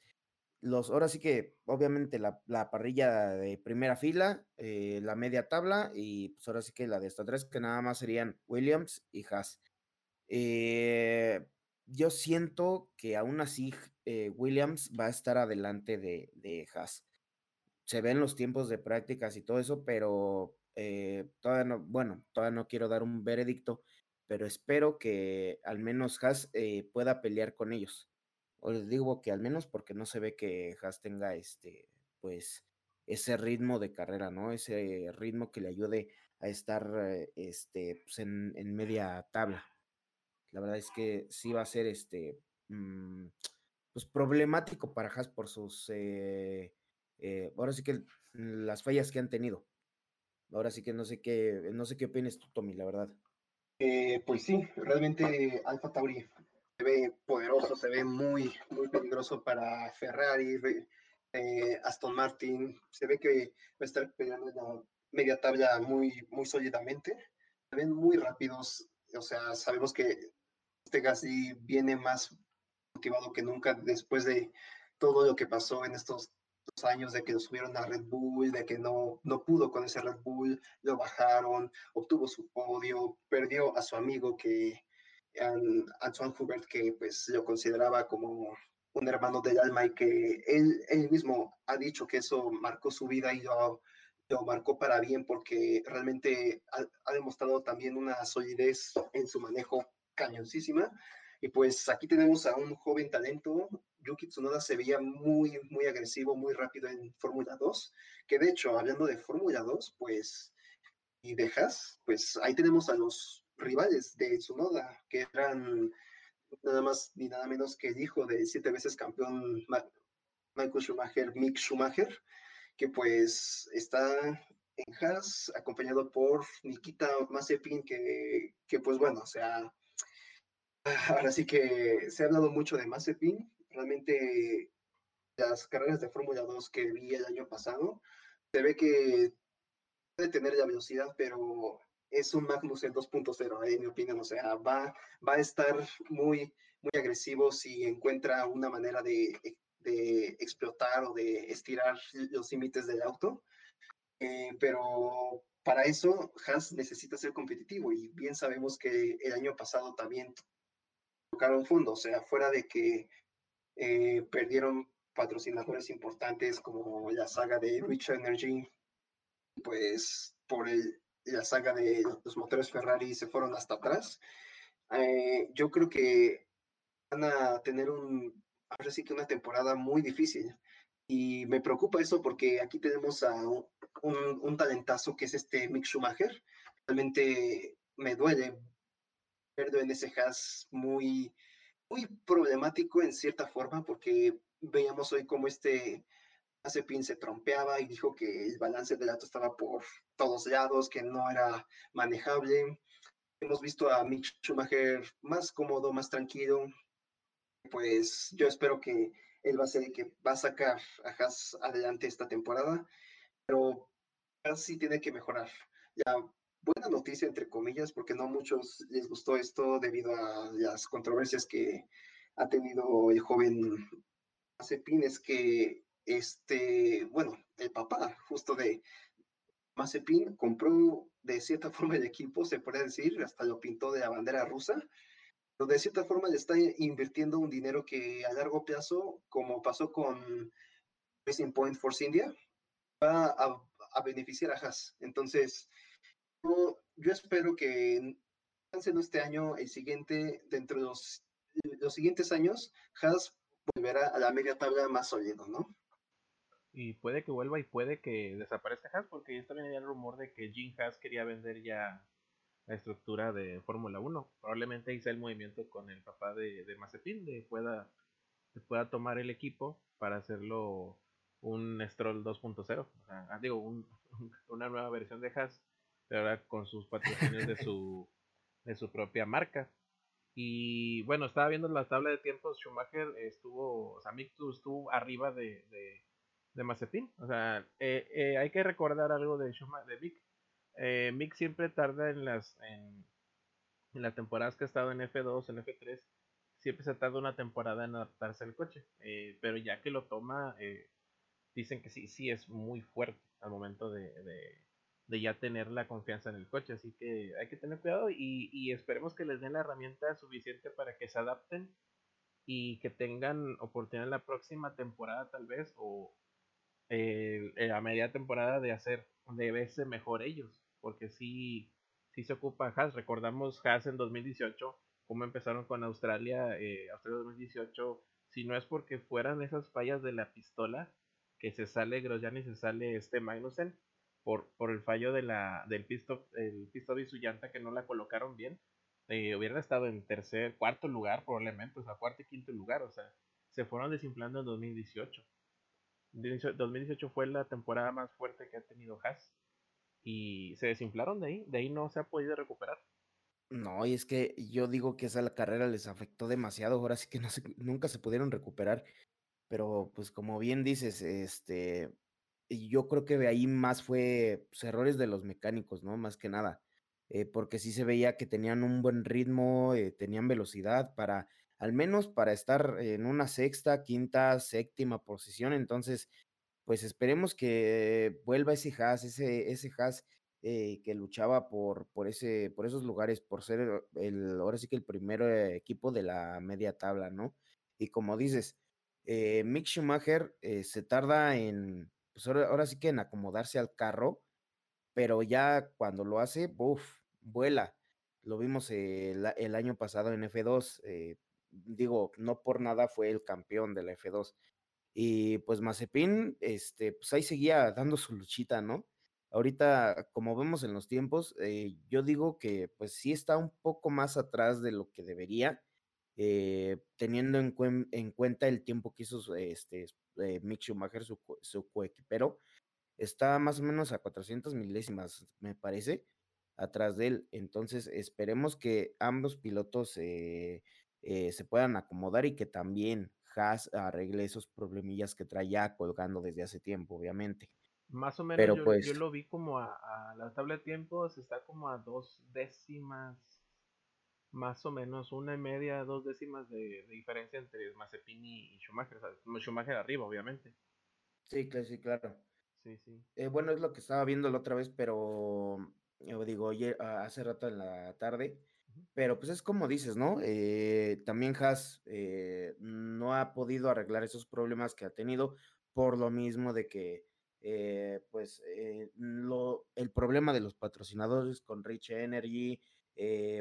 Los, ahora sí que, obviamente, la, parrilla de primera fila, eh, la media tabla y pues ahora sí que la de estas tres, que nada más serían Williams y Haas. yo siento que aún así Williams va a estar adelante de, de Haas. Se ven los tiempos de prácticas y todo eso, pero eh, todavía no, bueno, todavía no quiero dar un veredicto, pero espero que al menos Haas eh, pueda pelear con ellos. O les digo que al menos porque no se ve que Haas tenga este, pues, ese ritmo de carrera, ¿no? Ese ritmo que le ayude a estar eh, este, pues, en, media tabla. La verdad es que sí va a ser este, mm, pues, problemático para Haas por sus, ahora sí que las fallas que han tenido. Ahora sí que no sé qué, no sé qué opinas tú, Tommy, la verdad. Eh, pues sí, realmente Alfa Tauri se ve poderoso, se ve muy, muy peligroso para Ferrari, eh, Aston Martin, se ve que va a estar peleando en la media tabla muy, muy sólidamente. Se ven muy rápidos, o sea, sabemos que este Gasly viene más motivado que nunca después de todo lo que pasó en estos años de que lo subieron a Red Bull, de que no, no pudo con ese Red Bull, lo bajaron, obtuvo su podio, perdió a su amigo que Antoine Hubert, que pues lo consideraba como un hermano del alma y que él, él mismo ha dicho que eso marcó su vida y lo, lo marcó para bien porque realmente ha, ha demostrado también una solidez en su manejo cañoncísima. Y pues aquí tenemos a un joven talento Yuki Tsunoda se veía muy, muy agresivo, muy rápido en Fórmula 2, que de hecho, hablando de Fórmula 2, pues, y dejas, pues ahí tenemos a los rivales de Tsunoda, que eran nada más ni nada menos que el hijo de siete veces campeón Michael Schumacher, Mick Schumacher, que pues está en Haas, acompañado por Nikita Mazepin, que, que pues bueno, o sea, ahora sí que se ha hablado mucho de Mazepin. Realmente las carreras de Fórmula 2 que vi el año pasado, se ve que puede tener la velocidad, pero es un Magnus en 2.0, en mi opinión. O sea, va, va a estar muy, muy agresivo si encuentra una manera de, de explotar o de estirar los límites del auto. Eh, pero para eso, Haas necesita ser competitivo y bien sabemos que el año pasado también tocaron fondo, o sea, fuera de que eh, perdieron patrocinadores importantes como la saga de Rich Energy, pues por el, la saga de los motores Ferrari se fueron hasta atrás. Eh, yo creo que van a tener un, ahora sí que una temporada muy difícil. Y me preocupa eso porque aquí tenemos a un, un, talentazo que es este Mick Schumacher. Realmente me duele verlo en ese has muy, muy problemático en cierta forma porque veíamos hoy como este pin se trompeaba y dijo que el balance del auto estaba por todos lados, que no era manejable. Hemos visto a Mick Schumacher más cómodo, más tranquilo. Pues yo espero que él va a ser el que va a sacar a Haas adelante esta temporada, pero Haas sí tiene que mejorar. Ya, buena noticia, entre comillas, porque no a muchos les gustó esto debido a las controversias que ha tenido el joven Mazepin, es que este, bueno, el papá justo de Mazepin compró de cierta forma el equipo, se puede decir, hasta lo pintó de la bandera rusa, pero de cierta forma le está invirtiendo un dinero que a largo plazo, como pasó con Racing Point Force India, va a, beneficiar a Haas. Entonces, yo, espero que no este año, el siguiente, dentro de los, los siguientes años, Haas volverá a la media tabla más sólido, ¿no? Y puede que vuelva y puede que desaparezca Haas, porque ya también había el rumor de que Jim Haas quería vender ya la estructura de Fórmula 1. Probablemente hice el movimiento con el papá de, de Mazepin, de pueda, pueda tomar el equipo para hacerlo un Stroll 2.0. O sea, ah, digo, un, una nueva versión de Haas, ahora con sus patrocinios de su, de su propia marca. Y bueno, estaba viendo la tabla de tiempos, Schumacher estuvo, o sea, Mick estuvo arriba de, de, de Mazepin. O sea, eh, eh, hay que recordar algo de, Schumacher, de Mick eh, Mick siempre tarda en las en, las temporadas que ha estado en F2, en F3, siempre se tarda una temporada en adaptarse al coche. Eh, pero ya que lo toma, eh, dicen que sí, sí es muy fuerte al momento de, ya tener la confianza en el coche. Así que hay que tener cuidado y, y esperemos que les den la herramienta suficiente para que se adapten y que tengan oportunidad en la próxima temporada tal vez o a media temporada de hacer de verse mejor ellos porque sí, sí se ocupa Haas. Recordamos Haas en 2018, cómo empezaron con Australia, eh, Australia 2018, si no es porque fueran esas fallas de la pistola, que se sale Grosjean y se sale este Magnussen, por, por el fallo de la, del pisto, el pisto y su llanta que no la colocaron bien, eh, hubieran estado en tercer, cuarto lugar probablemente, o sea, cuarto y quinto lugar, o sea, se fueron desinflando en 2018. 2018 fue la temporada más fuerte que ha tenido Haas y se desinflaron de ahí, de ahí no se ha podido recuperar. No, y es que yo digo que esa carrera les afectó demasiado, ahora sí que nunca se pudieron recuperar, pero pues como bien dices, este, yo creo que de ahí más fue pues, errores de los mecánicos, ¿no? Más que nada, eh, porque sí se veía que tenían un buen ritmo, eh, tenían velocidad para, al menos para estar en una sexta, quinta, séptima posición, entonces pues esperemos que vuelva ese Haas, ese, ese Haas eh, que luchaba por, por, ese, por esos lugares, por ser el, ahora sí que el primer equipo de la media tabla, ¿no? Y como dices, Mick Schumacher se tarda en, pues ahora, sí que en acomodarse al carro, pero ya cuando lo hace, ¡buf! vuela. Lo vimos el, año pasado en F2, digo, no por nada fue el campeón de la F2. Y pues Mazepin, este, pues ahí seguía dando su luchita, ¿no? Ahorita, como vemos en los tiempos, eh, yo digo que pues sí está un poco más atrás de lo que debería, eh, teniendo en, en, cuenta el tiempo que hizo este, eh, Mick Schumacher, su, su coequipero. está más o menos a 400 milésimas, me parece, atrás de él. Entonces, esperemos que ambos pilotos eh, eh, se puedan acomodar y que también Haas arregle esos problemillas que trae ya colgando desde hace tiempo, obviamente. Más o menos Pero yo, pues, yo, lo vi como a, la tabla de tiempos, está como a dos décimas, más o menos una y media, dos décimas de, diferencia entre Mazepin y Schumacher. Schumacher arriba, obviamente. Sí, claro, sí, claro. Sí, sí. Eh, bueno, es lo que estaba viendo la otra vez, pero yo digo, oye, hace rato en la tarde, pero pues es como dices, ¿no? Eh, también Haas eh, no ha podido arreglar esos problemas que ha tenido por lo mismo de que, eh, pues, lo, el problema de los patrocinadores con Rich Energy,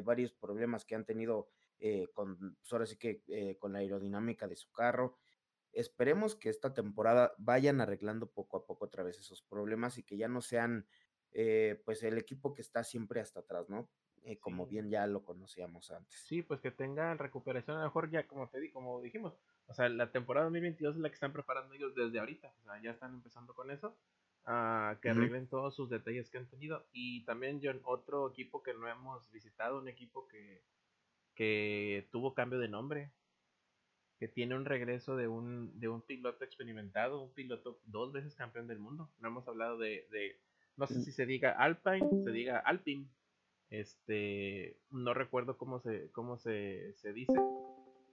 varios problemas que han tenido con, pues ahora sí que con la aerodinámica de su carro. Esperemos que esta temporada vayan arreglando poco a poco otra vez esos problemas y que ya no sean, pues, el equipo que está siempre hasta atrás, ¿no? Eh, como bien ya lo conocíamos antes. Sí, pues que tengan recuperación, a lo mejor ya como te di, como dijimos, o sea, la temporada 2022 es la que están preparando ellos desde ahorita, o sea, ya están empezando con eso, a que arreglen todos sus detalles que han tenido. Y también, John, otro equipo que no hemos visitado, un equipo que, que tuvo cambio de nombre, que tiene un regreso de un, de un piloto experimentado, un piloto dos veces campeón del mundo. No hemos hablado de, de no sé mm. si se diga Alpine, se diga Alpine, este, no recuerdo cómo se, cómo se, se dice.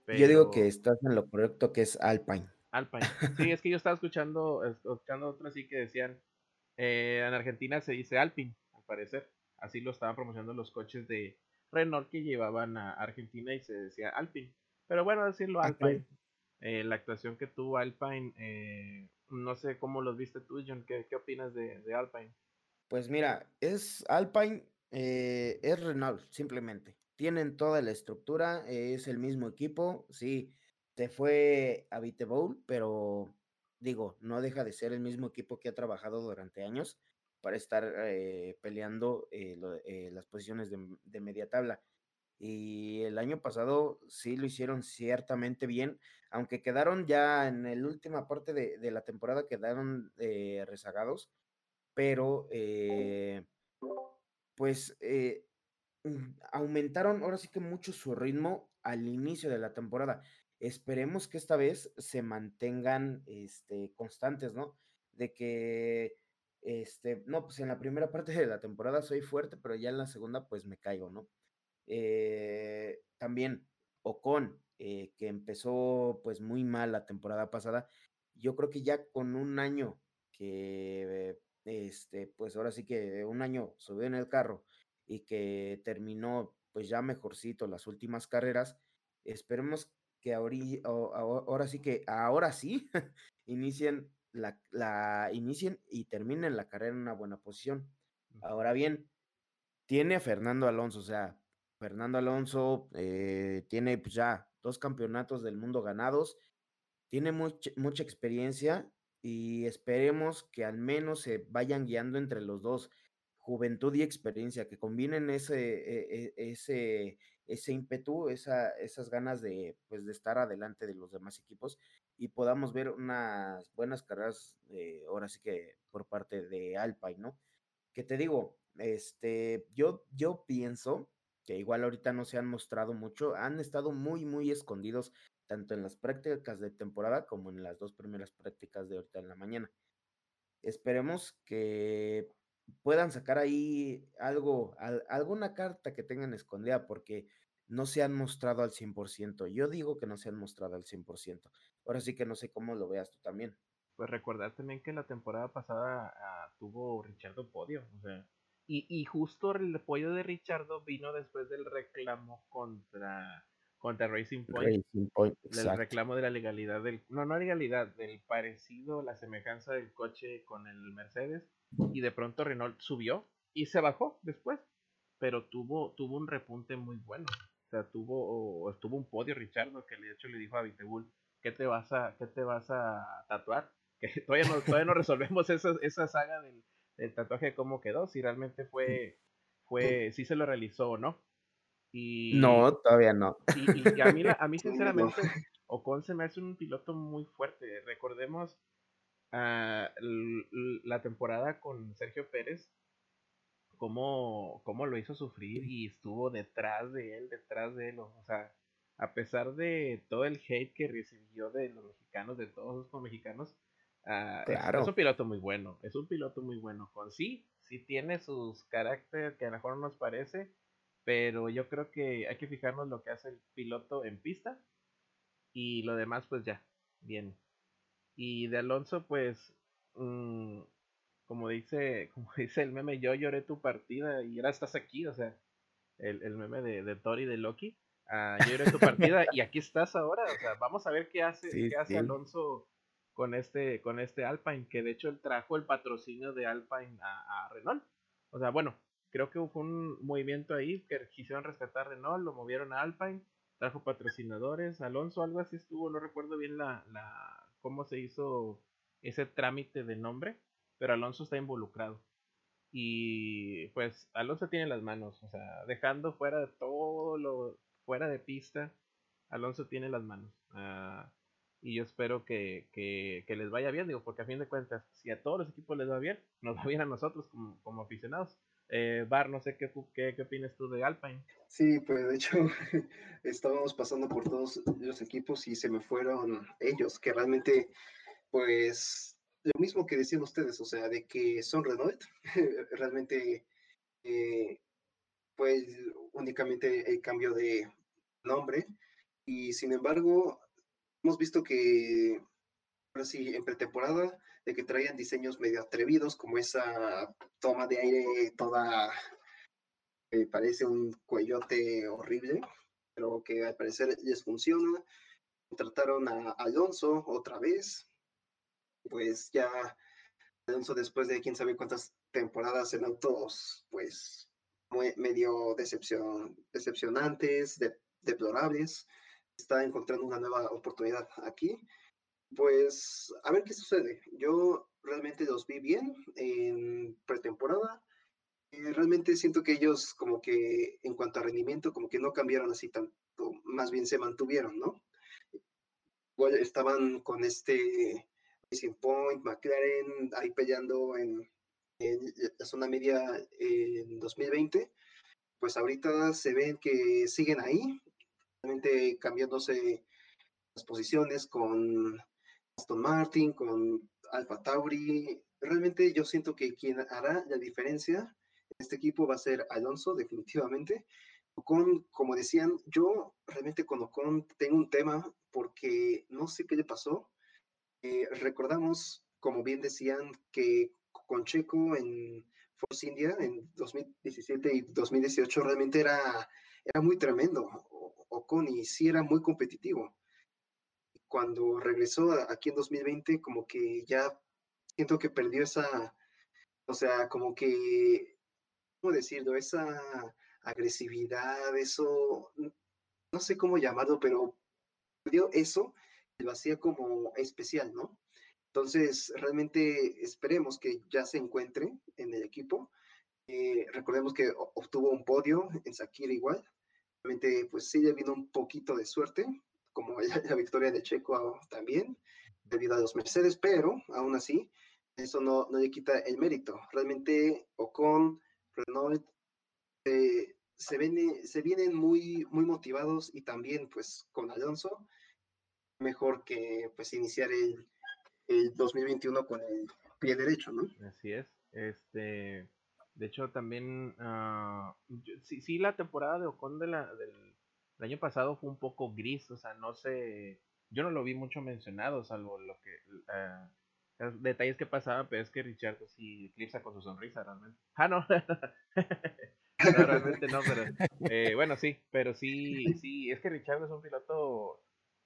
Yo digo que estás en lo correcto, que es Alpine. Alpine. Sí, es que yo estaba escuchando, escuchando otro así que decían, eh, en Argentina se dice Alpine, al parecer. Así lo estaban promocionando los coches de Renault que llevaban a Argentina y se decía Alpine. Pero bueno, decirlo Alpine. Eh, la actuación que tuvo Alpine, eh, no sé cómo los viste tú, John. ¿Qué, qué opinas de, de Alpine? Pues mira, es Alpine eh, es Renault, simplemente. Tienen toda la estructura, es el mismo equipo, sí, se fue a Bowl, pero digo, no deja de ser el mismo equipo que ha trabajado durante años para estar eh, peleando eh, las posiciones de, media tabla. Y el año pasado sí lo hicieron ciertamente bien, aunque quedaron ya en la última parte de, de la temporada, quedaron rezagados, pero pues eh, mm, aumentaron ahora sí que mucho su ritmo al inicio de la temporada. Esperemos que esta vez se mantengan este, constantes, ¿no? De que, este, no, pues en la primera parte de la temporada soy fuerte, pero ya en la segunda pues me caigo, ¿no? Eh, también Ocon, eh, que empezó pues muy mal la temporada pasada, yo creo que ya con un año que este, pues ahora sí que un año subió en el carro y que terminó pues ya mejorcito las últimas carreras, esperemos que ahora, ahora sí que ahora sí inicien la, la, inicien y terminen la carrera en una buena posición. Ahora bien, tiene a Fernando Alonso, o sea, Fernando Alonso eh, tiene pues, ya dos campeonatos del mundo ganados, tiene mucha, mucha experiencia y esperemos que al menos se vayan guiando entre los dos, juventud y experiencia, que combinen ese, e, e, ese, ese ímpetu, esa, esas ganas de, pues, de estar adelante de los demás equipos y podamos ver unas buenas carreras, ahora sí que por parte de Alpine, ¿no? Que te digo, este, yo, yo pienso que igual ahorita no se han mostrado mucho, han estado muy, muy escondidos tanto en las prácticas de temporada como en las dos primeras prácticas de ahorita en la mañana. Esperemos que puedan sacar ahí algo, alguna carta que tengan escondida, porque no se han mostrado al 100%. Yo digo que no se han mostrado al 100%. Ahora sí que no sé cómo lo veas tú también. Pues recordar también que la temporada pasada ah, tuvo Richardo podio, o sea, y, y justo el apoyo de Richardo vino después del reclamo contra contra Racing Point. el reclamo de la legalidad del. No, no legalidad, del parecido, la semejanza del coche con el Mercedes. Y de pronto Renault subió y se bajó después. Pero tuvo, tuvo un repunte muy bueno. O sea, tuvo, estuvo un podio Richardo que de hecho le dijo a Vitebull, ¿qué te vas a, qué te vas a tatuar? Que todavía no, todavía no resolvemos esa, esa saga del, del tatuaje de cómo quedó, si realmente fue, fue, si se lo realizó o no no, todavía no. Y, a, mí, sinceramente, Ocon se me hace un piloto muy fuerte. Recordemos ah, la temporada con Sergio Pérez, cómo, cómo lo hizo sufrir y estuvo detrás de él, detrás de él. O sea, a pesar de todo el hate que recibió de los mexicanos, de todos los mexicanos, ah, es, un piloto muy bueno, es un piloto muy bueno. Con sí, sí tiene sus caracteres que a lo mejor no nos parece, pero yo creo que hay que fijarnos lo que hace el piloto en pista y lo demás pues ya, bien. Y de Alonso pues, mm, como dice, como dice el meme, yo lloré tu partida y ahora estás aquí, o sea, el, el meme de, de Tori de Loki. Uh, yo lloré tu partida y aquí estás ahora, o sea, vamos a ver qué hace, qué hace Alonso con este, con este Alpine, que de hecho él trajo el patrocinio de Alpine a, a Renault. O sea, bueno, creo que fue un movimiento ahí que quisieron rescatar a Renault, lo movieron a Alpine, trajo patrocinadores, Alonso, algo así estuvo, no recuerdo bien la, la cómo se hizo ese trámite de nombre, pero Alonso está involucrado. Y pues Alonso tiene las manos, o sea, dejando fuera de todo lo fuera de pista, Alonso tiene las manos. Uh, y yo espero que, que, que, les vaya bien, digo, porque a fin de cuentas, si a todos los equipos les va bien, nos va bien a nosotros como, como aficionados. Eh, Bar, no sé qué, qué, qué opinas tú de Alpine. Sí, pues de hecho estábamos pasando por todos los equipos y se me fueron ellos, que realmente, pues, lo mismo que decían ustedes, o sea, de que son Renault, realmente, eh, pues, únicamente el cambio de nombre, y sin embargo, hemos visto que, ahora sí, en pretemporada, de que traían diseños medio atrevidos, como esa toma de aire toda, que parece un cuellote horrible, pero que al parecer les funciona. Trataron a Alonso otra vez, pues ya Alonso después de quién sabe cuántas temporadas en autos, pues medio decepción, decepcionantes, de, deplorables, está encontrando una nueva oportunidad aquí. Pues a ver qué sucede. Yo realmente los vi bien en pretemporada. y realmente siento que ellos como que en cuanto a rendimiento como que no cambiaron así tanto, más bien se mantuvieron, ¿no? Estaban con este Racing Point, McLaren, ahí peleando en, en la zona media en 2020. Pues ahorita se ven que siguen ahí, realmente cambiándose las posiciones con Aston Martin, con Alfa Tauri. Realmente yo siento que quien hará la diferencia en este equipo va a ser Alonso, definitivamente. Ocon, como decían, yo realmente con Ocon tengo un tema porque no sé qué le pasó. Eh, recordamos, como bien decían, que con Checo en Force India en 2017 y 2018 realmente era, era muy tremendo Ocon y sí era muy competitivo. Cuando regresó aquí en 2020, como que ya siento que perdió esa, o sea, como que, ¿cómo decirlo? Esa agresividad, eso, no sé cómo llamarlo, pero perdió eso, lo hacía como especial, ¿no? Entonces, realmente esperemos que ya se encuentre en el equipo. Eh, recordemos que obtuvo un podio en Sakir igual. Realmente, pues sí, le vino un poquito de suerte, como la, la, victoria de Checo también, debido a los Mercedes, pero aún así, eso no, no le quita el mérito. Realmente, Ocon, Renault, eh, se, viene, se vienen muy, muy motivados y también, pues, con Alonso, mejor que, pues, iniciar el el 2021 con el pie derecho, ¿no? Así es. Este, de hecho, también, uh, sí, sí, la temporada de Ocon de la, del, año pasado fue un poco gris, o sea, no sé, yo no lo vi mucho mencionado, salvo lo que, uh, detalles que pasaban, pero es que Richard sí eclipsa con su sonrisa, realmente. Ah, no. no realmente no, pero, eh, bueno, sí, pero sí, sí, es que Richard es un piloto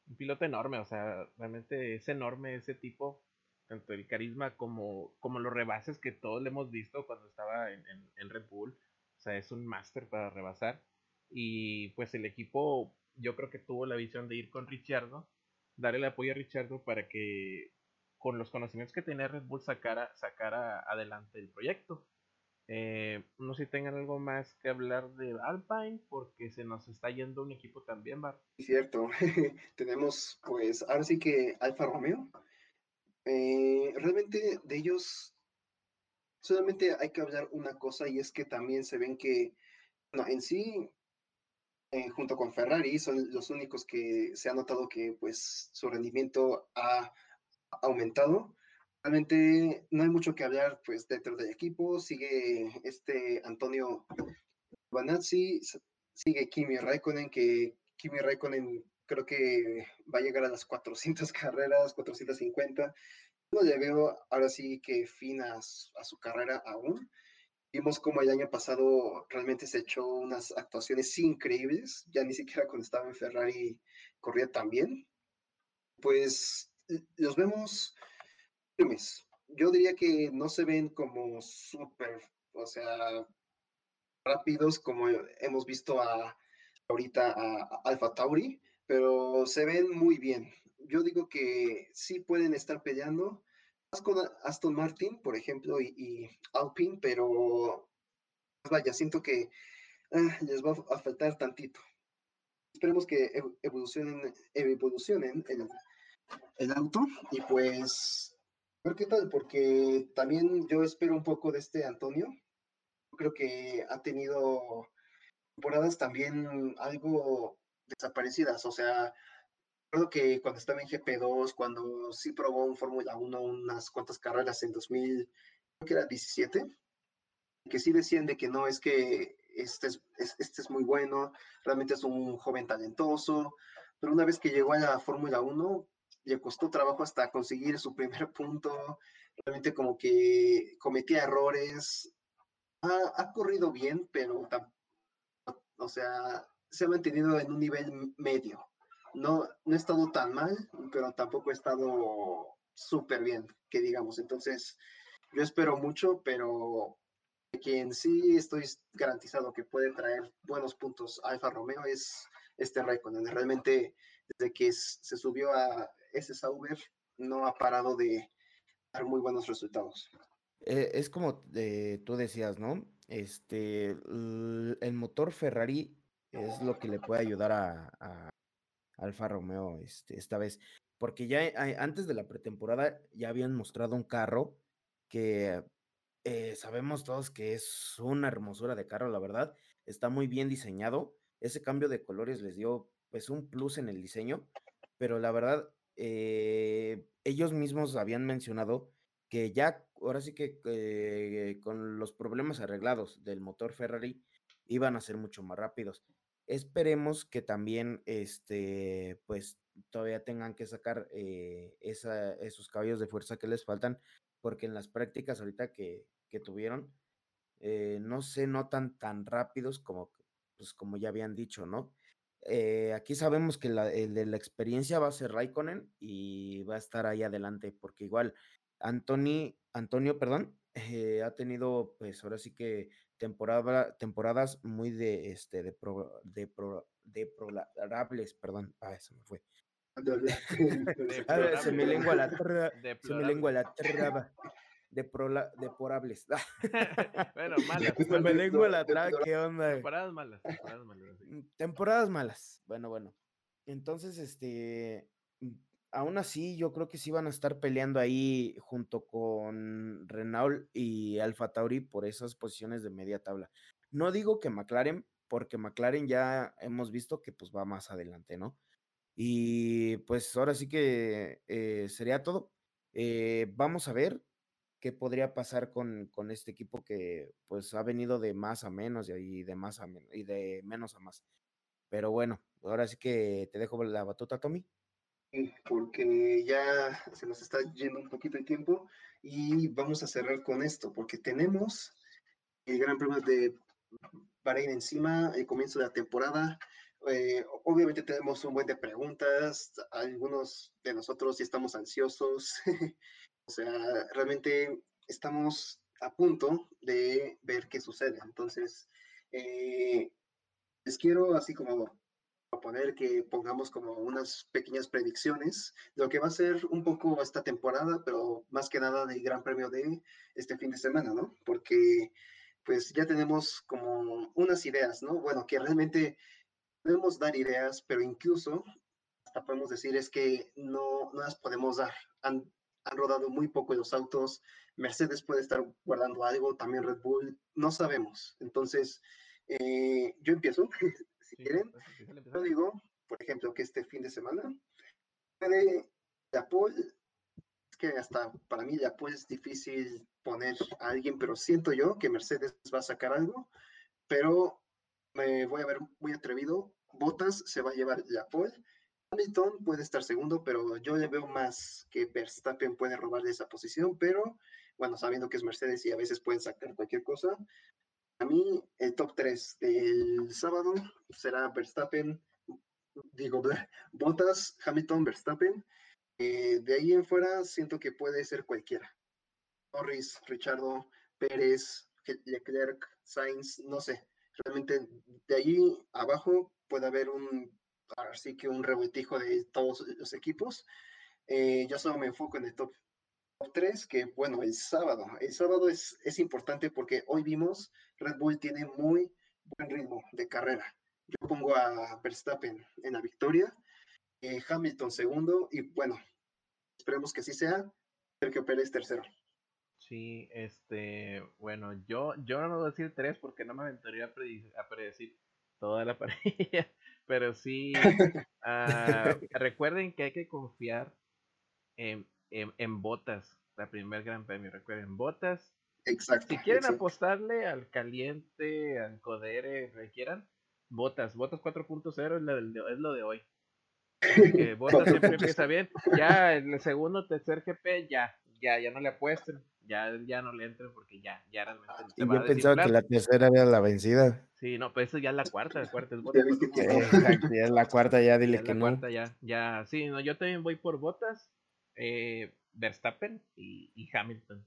un piloto enorme, o sea, realmente es enorme ese tipo, tanto el carisma como, como los rebases que todos le hemos visto cuando estaba en, en, Red Bull, o sea, es un máster para rebasar. Y pues el equipo, yo creo que tuvo la visión de ir con Richardo, darle el apoyo a Richardo para que con los conocimientos que tenía Red Bull sacara, sacara adelante el proyecto. Eh, no sé si tengan algo más que hablar de Alpine, porque se nos está yendo un equipo también, Bar. Cierto, tenemos pues ahora sí que Alfa Romeo. Eh, realmente de ellos solamente hay que hablar una cosa y es que también se ven que, en sí, eh, junto con Ferrari, son los únicos que se ha notado que pues su rendimiento ha aumentado. Realmente no hay mucho que hablar pues dentro del equipo. Sigue este Antonio Banazzi, sigue Kimi Raikkonen, que Kimi Raikkonen creo que va a llegar a las 400 carreras, 450. No le veo ahora sí que fin a, su carrera aún. Vimos como el año pasado realmente se echó unas actuaciones increíbles, ya ni siquiera cuando estaba en Ferrari corría tan bien. Pues los vemos Yo diría que no se ven como súper, o sea, rápidos como hemos visto a, ahorita a, Alfa Tauri, pero se ven muy bien. Yo digo que sí pueden estar peleando, más con Aston Martin, por ejemplo, y, Alpine, pero vaya, siento que ah, les va a faltar tantito. Esperemos que evolucionen, evolucionen el auto y pues ver qué tal, porque también yo espero un poco de este Antonio. Creo que ha tenido temporadas también algo desaparecidas, o sea, creo que cuando estaba en GP2, cuando sí probó un Fórmula 1 unas cuantas carreras en 2000, creo que era 17, que sí decían de que no, es que este es, este es muy bueno, realmente es un joven talentoso, pero una vez que llegó a la Fórmula 1, le costó trabajo hasta conseguir su primer punto, realmente como que cometía errores, ha, ha corrido bien, pero o sea, se ha mantenido en un nivel medio. No, no ha estado tan mal, pero tampoco ha estado súper bien, que digamos. Entonces, yo espero mucho, pero quien sí estoy garantizado que puede traer buenos puntos a Alfa Romeo es este Raikkonen. Realmente, desde que se subió a ese Sauber, no ha parado de dar muy buenos resultados. Eh, es como eh, tú decías, ¿no? Este, el motor Ferrari es lo que le puede ayudar a, Alfa Romeo este, esta vez. Porque ya antes de la pretemporada ya habían mostrado un carro que eh, sabemos todos que es una hermosura de carro, la verdad. Está muy bien diseñado. Ese cambio de colores les dio pues un plus en el diseño. Pero la verdad, ellos mismos habían mencionado que ya, ahora sí que eh, con los problemas arreglados del motor Ferrari, iban a ser mucho más rápidos. Esperemos que también, este, pues, todavía tengan que sacar eh, esos caballos de fuerza que les faltan, porque en las prácticas ahorita que, tuvieron, eh, no se notan tan rápidos como, pues, como ya habían dicho, ¿no? Aquí sabemos que el de la experiencia va a ser Raikkonen y va a estar ahí adelante, porque igual Anthony, Antonio, perdón, eh, ha tenido, pues ahora sí que temporada, temporadas muy de, este, de, pro, de, pro, deplorables, perdón, ah, eso me fue. se me lengua la se me lengua la traba. Deplorables. bueno, malas. Se me lengua la traba, ¿qué onda? Temporadas malas. Temporadas malas. Mm, temporadas malas. Bueno, bueno. Entonces, este, aún así, yo creo que sí van a estar peleando ahí junto con Renault y Alfa Tauri por esas posiciones de media tabla. No digo que McLaren, porque McLaren ya hemos visto que pues va más adelante, ¿no? Y pues ahora sí que eh, sería todo. Eh, vamos a ver qué podría pasar con, con, este equipo que pues ha venido de más a menos y de más a menos y de menos a más. Pero bueno, ahora sí que te dejo la batuta, Tommy porque ya se nos está yendo un poquito de tiempo y vamos a cerrar con esto, porque tenemos el Gran Premio de Bahrein encima, el comienzo de la temporada. Eh, obviamente tenemos un buen de preguntas, algunos de nosotros ya estamos ansiosos, o sea, realmente estamos a punto de ver qué sucede. Entonces, eh, les quiero así como poner que pongamos como unas pequeñas predicciones de lo que va a ser un poco esta temporada, pero más que nada del Gran Premio de este fin de semana, ¿no? Porque pues ya tenemos como unas ideas, ¿no? Bueno, que realmente podemos dar ideas, pero incluso hasta podemos decir es que no, no las podemos dar han rodado muy poco los autos, Mercedes puede estar guardando algo, también Red Bull, no sabemos. Entonces, eh, yo empiezo, si quieren. Yo digo, por ejemplo, que este fin de semana puede la pole, es que hasta para mí la pole es difícil poner a alguien, pero siento yo que Mercedes va a sacar algo, pero me voy a ver muy atrevido. Bottas se va a llevar la pole. Hamilton puede estar segundo, pero yo le veo más que Verstappen puede robarle esa posición, pero bueno, sabiendo que es Mercedes y a veces pueden sacar cualquier cosa. A mí, el top 3 del sábado será Verstappen, digo, Bottas, Hamilton, Verstappen. Eh, de ahí en fuera, siento que puede ser cualquiera. Norris, Richardo, Pérez, Leclerc, Sainz, no sé. Realmente de ahí abajo puede haber un, así que un revoltijo de todos los equipos. Eh, yo solo me enfoco en el top, 3, que bueno, el sábado. El sábado es, es importante porque hoy vimos Red Bull tiene muy buen ritmo de carrera. Yo pongo a Verstappen en la victoria, eh, Hamilton segundo y bueno, esperemos que así sea. Sergio Pérez tercero. Sí, este, bueno, yo, yo no voy a decir tres porque no me aventuraría a, predecir, toda la parrilla, pero sí, ah, recuerden que hay que confiar en, en, botas, la primer gran premio, recuerden, botas. Exacto. Si quieren apostarle al caliente, al codere, que quieran, botas, botas 4.0 es, es lo de hoy. botas siempre empieza bien. Ya en el segundo, tercer GP, ya, ya, ya no le apuesten ya, ya no le entren porque ya, ya realmente. Y yo pensaba que la tercera era la vencida. Sí, no, pues eso ya es la cuarta, la cuarta es botas. ya es la cuarta, ya dile que la Cuarta, ya, ya, sí, no, yo también voy por botas, eh, Verstappen y, y, Hamilton.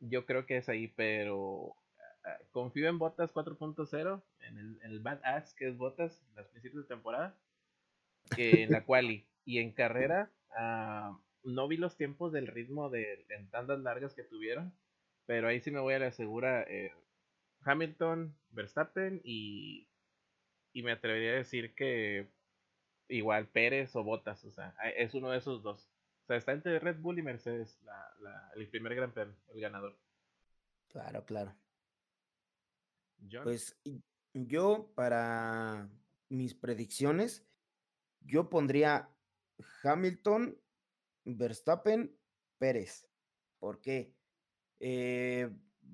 Yo creo que es ahí, pero ah, confío en Botas 4.0, en el, en el Badass que es Botas, las principios de temporada, que en la quali y en carrera. Uh, no vi los tiempos del ritmo de en tandas largas que tuvieron, pero ahí sí me voy a la segura eh, Hamilton, Verstappen y, y me atrevería a decir que igual Pérez o Bottas, o sea, es uno de esos dos. O sea, está entre Red Bull y Mercedes, la, el primer Gran Premio, el ganador. Claro, claro. Pues yo para mis predicciones, yo pondría Hamilton, Verstappen, Pérez. ¿Por qué? Eh,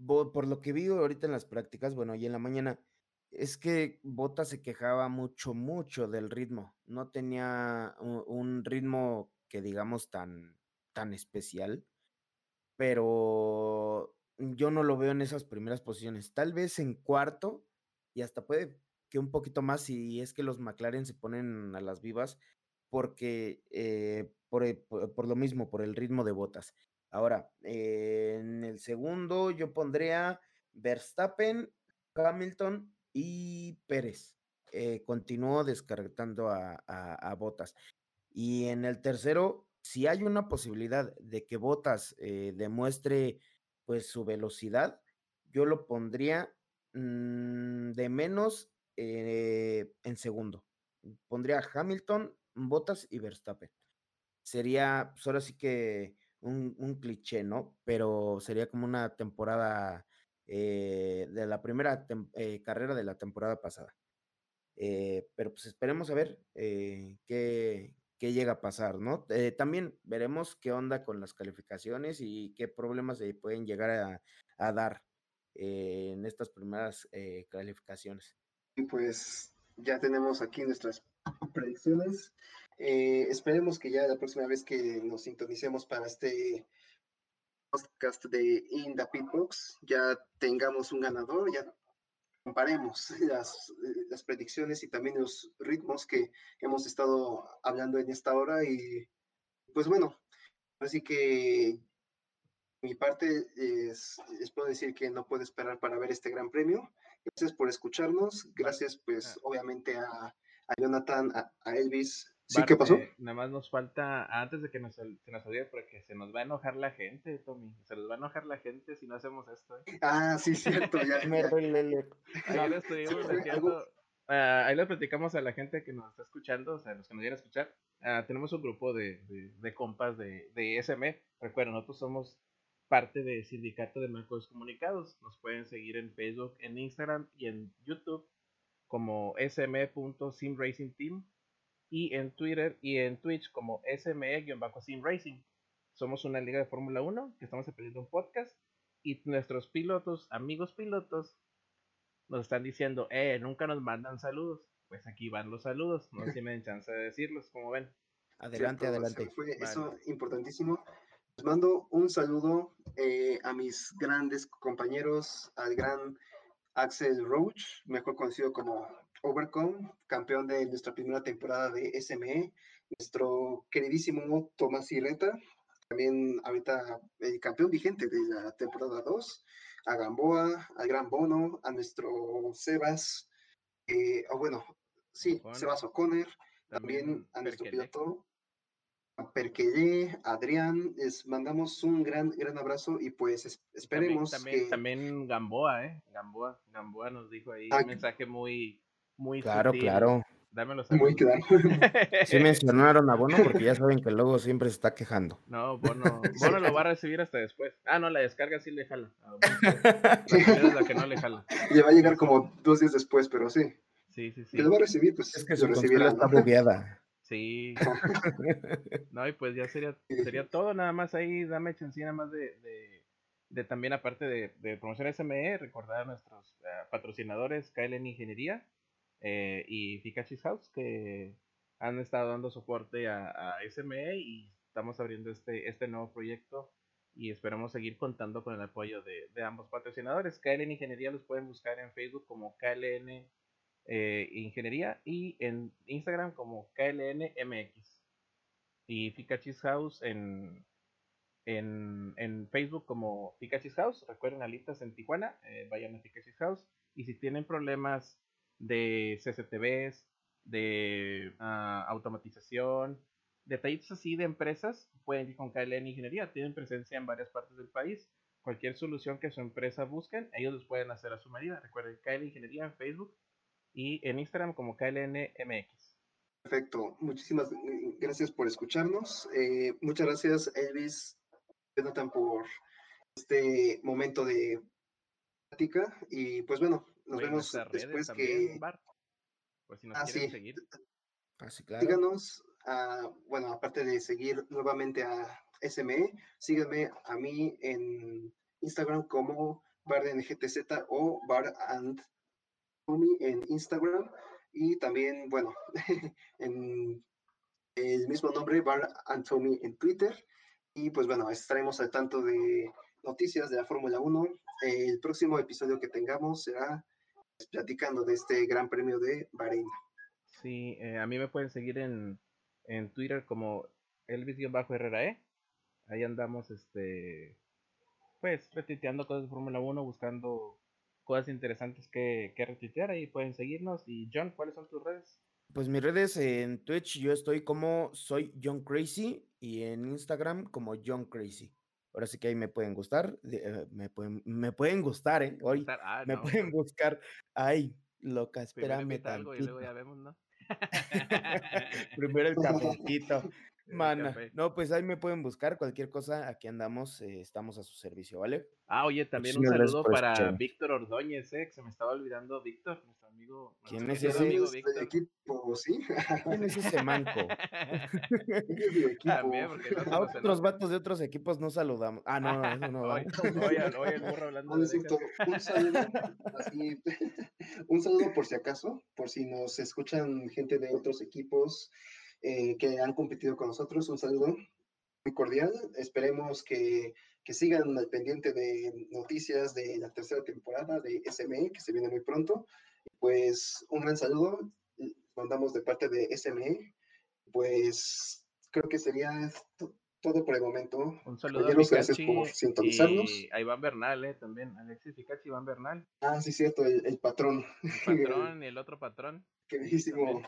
por lo que vi ahorita en las prácticas, bueno, y en la mañana, es que Bota se quejaba mucho, mucho del ritmo. No tenía un, ritmo que digamos tan, tan especial, pero yo no lo veo en esas primeras posiciones. Tal vez en cuarto, y hasta puede que un poquito más si es que los McLaren se ponen a las vivas, porque eh, eh, por, lo mismo, por el ritmo de botas. Ahora, en el segundo yo pondría Verstappen, Hamilton y Pérez. Eh, continuó descargando a, Botas. Y en el tercero, si hay una posibilidad de que Botas eh, demuestre pues su velocidad, yo lo pondría mm, de menos en segundo. Pondría Hamilton, Botas y Verstappen sería, pues ahora sí que un, cliché, ¿no? Pero sería como una temporada eh, de la primera eh, carrera de la temporada pasada. Eh, pero pues esperemos a ver qué, llega a pasar, ¿no? también veremos qué onda con las calificaciones y qué problemas se pueden llegar a, a dar en estas primeras calificaciones. Y pues ya tenemos aquí nuestras predicciones. Eh, esperemos que ya la próxima vez que nos sintonicemos para este podcast de In the Pitbox ya tengamos un ganador, ya comparemos las, las predicciones y también los ritmos que hemos estado hablando en esta hora y pues bueno, así que mi parte es, les puedo decir que no puedo esperar para ver este gran premio. Gracias por escucharnos, gracias pues obviamente a, a Jonathan, a Elvis, ¿Sí? ¿Qué pasó? nada más nos falta, antes de que nos, se nos olvide, porque se nos va a enojar la gente, Tommy. Se nos va a enojar la gente si no hacemos esto. ¿eh? Ah, sí, cierto. Ya, me Ayer estuvimos haciendo, ah, ahí lo platicamos a la gente que nos está escuchando, o sea, los que nos vienen a escuchar. Ah, tenemos un grupo de, de, compas de, de SME. Recuerden, nosotros somos parte del sindicato de marcos comunicados. Nos pueden seguir en Facebook, en Instagram y en YouTube como sme.simracingteam y en Twitter y en Twitch como sme-simracing. Somos una liga de Fórmula 1 que estamos aprendiendo un podcast y nuestros pilotos, amigos pilotos, nos están diciendo, eh, nunca nos mandan saludos. Pues aquí van los saludos, no sé si me den chance de decirlos, como ven. Adelante, adelante. Fue eso importantísimo. Les mando un saludo eh, a mis grandes compañeros, al gran Axel Roach, mejor conocido como Overcome, campeón de nuestra primera temporada de SME, nuestro queridísimo Tomás Irreta, también ahorita el campeón vigente de la temporada 2, a Gamboa, al Gran Bono, a nuestro Sebas, eh, o bueno, sí, Sebas O'Connor, también, a nuestro piloto a Perquellé, Adrián, les mandamos un gran, gran abrazo y pues esperemos también, que... También Gamboa, ¿eh? Gamboa, Gamboa nos dijo ahí un mensaje muy, muy Claro, claro. Dámelo Muy claro. Sí mencionaron a Bono porque ya saben que luego siempre se está quejando. No, Bono, Bono lo va a recibir hasta después. Ah, no, la descarga sí le jala. La es la que no le jala. Le va a llegar como dos días después, pero sí. Sí, sí, sí. Que lo va a recibir, pues es que su consola está bugueada. Sí. no, y pues ya sería, sería todo, nada más ahí, dame chance nada más de, de, de, también aparte de, de promoción SME, recordar a nuestros uh, patrocinadores KLN Ingeniería eh, y Fikachi's House que han estado dando soporte a, SME y estamos abriendo este, este nuevo proyecto y esperamos seguir contando con el apoyo de, ambos patrocinadores. KLN Ingeniería los pueden buscar en Facebook como KLN eh, ingeniería y en Instagram como KLNMX y Fikachis House en, en, en, Facebook como Fikachis House. Recuerden alitas en Tijuana, eh, vayan a Fikachis House y si tienen problemas de CCTVs, de uh, automatización, detallitos así de empresas, pueden ir con KLN Ingeniería. Tienen presencia en varias partes del país. Cualquier solución que su empresa busquen, ellos los pueden hacer a su medida. Recuerden KLN Ingeniería en Facebook y en Instagram como KLNMX. Perfecto, muchísimas gracias por escucharnos. Eh, muchas gracias, Elvis, por este momento de plática. Y pues bueno, nos vemos después que. por si nos ah, quieren seguir. Ah, sí, claro. Síganos, uh, bueno, aparte de seguir nuevamente a SME, síganme a mí en Instagram como BarDNGTZ o Bar and en Instagram y también, bueno, en el mismo nombre, Bar en Twitter. Y pues bueno, estaremos al tanto de noticias de la Fórmula 1. El próximo episodio que tengamos será pues, platicando de este Gran Premio de Bahrein. Sí, eh, a mí me pueden seguir en, en Twitter como Elvis-RRAE. Ahí andamos, este, pues, retuiteando cosas de Fórmula 1, buscando cosas interesantes que, que retuitear, ahí pueden seguirnos. Y John, ¿cuáles son tus redes? Pues mis redes en Twitch yo estoy como soy John Crazy y en Instagram como John Crazy. Ahora sí que ahí me pueden gustar, eh, me, pueden, me pueden gustar, ¿eh? Hoy ah, me pueden buscar. Ay, loca, espérame algo y luego ya vemos, ¿no? Primero el cafecito. Mana. No, pues ahí me pueden buscar cualquier cosa. Aquí andamos, eh, estamos a su servicio, ¿vale? Ah, oye, también un saludo para Víctor Ordóñez, eh, que se me estaba olvidando Víctor, nuestro amigo. ¿Quién es ese? Amigo Víctor. equipo, ¿sí? ¿Quién es ese manco? también, porque no a otros vatos de otros equipos no saludamos. Ah, no, eso no va. Oye, oye, el burro hablando de un saludo, así, un saludo por si acaso, por si nos escuchan gente de otros equipos eh, que han competido con nosotros. Un saludo muy cordial. Esperemos que, que, sigan al pendiente de noticias de la tercera temporada de SME, que se viene muy pronto. Pues un gran saludo. Mandamos de parte de SME. Pues creo que sería todo por el momento. Un saludo a gracias por sintonizarnos. Y a Iván Bernal, eh, también. Alexis Ficachi, Iván Bernal. Ah, sí, cierto, el, el patrón. El patrón y el otro patrón. Queridísimo.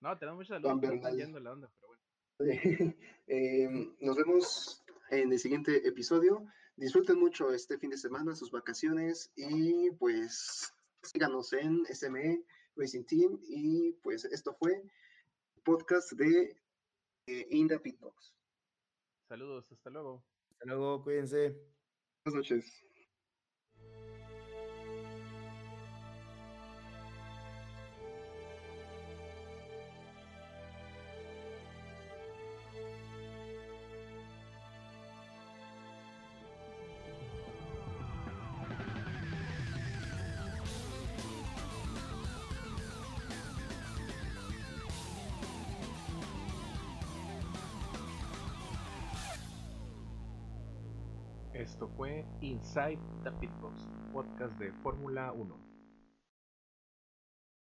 No, tenemos muchos saludos. Yendo la onda, pero bueno. eh, nos vemos en el siguiente episodio. Disfruten mucho este fin de semana, sus vacaciones y pues síganos en SME Racing Team y pues esto fue podcast de eh, Inda Pitbox. Saludos, hasta luego. Hasta luego, cuídense. Buenas noches. Inside the Pitbox, podcast de Fórmula 1.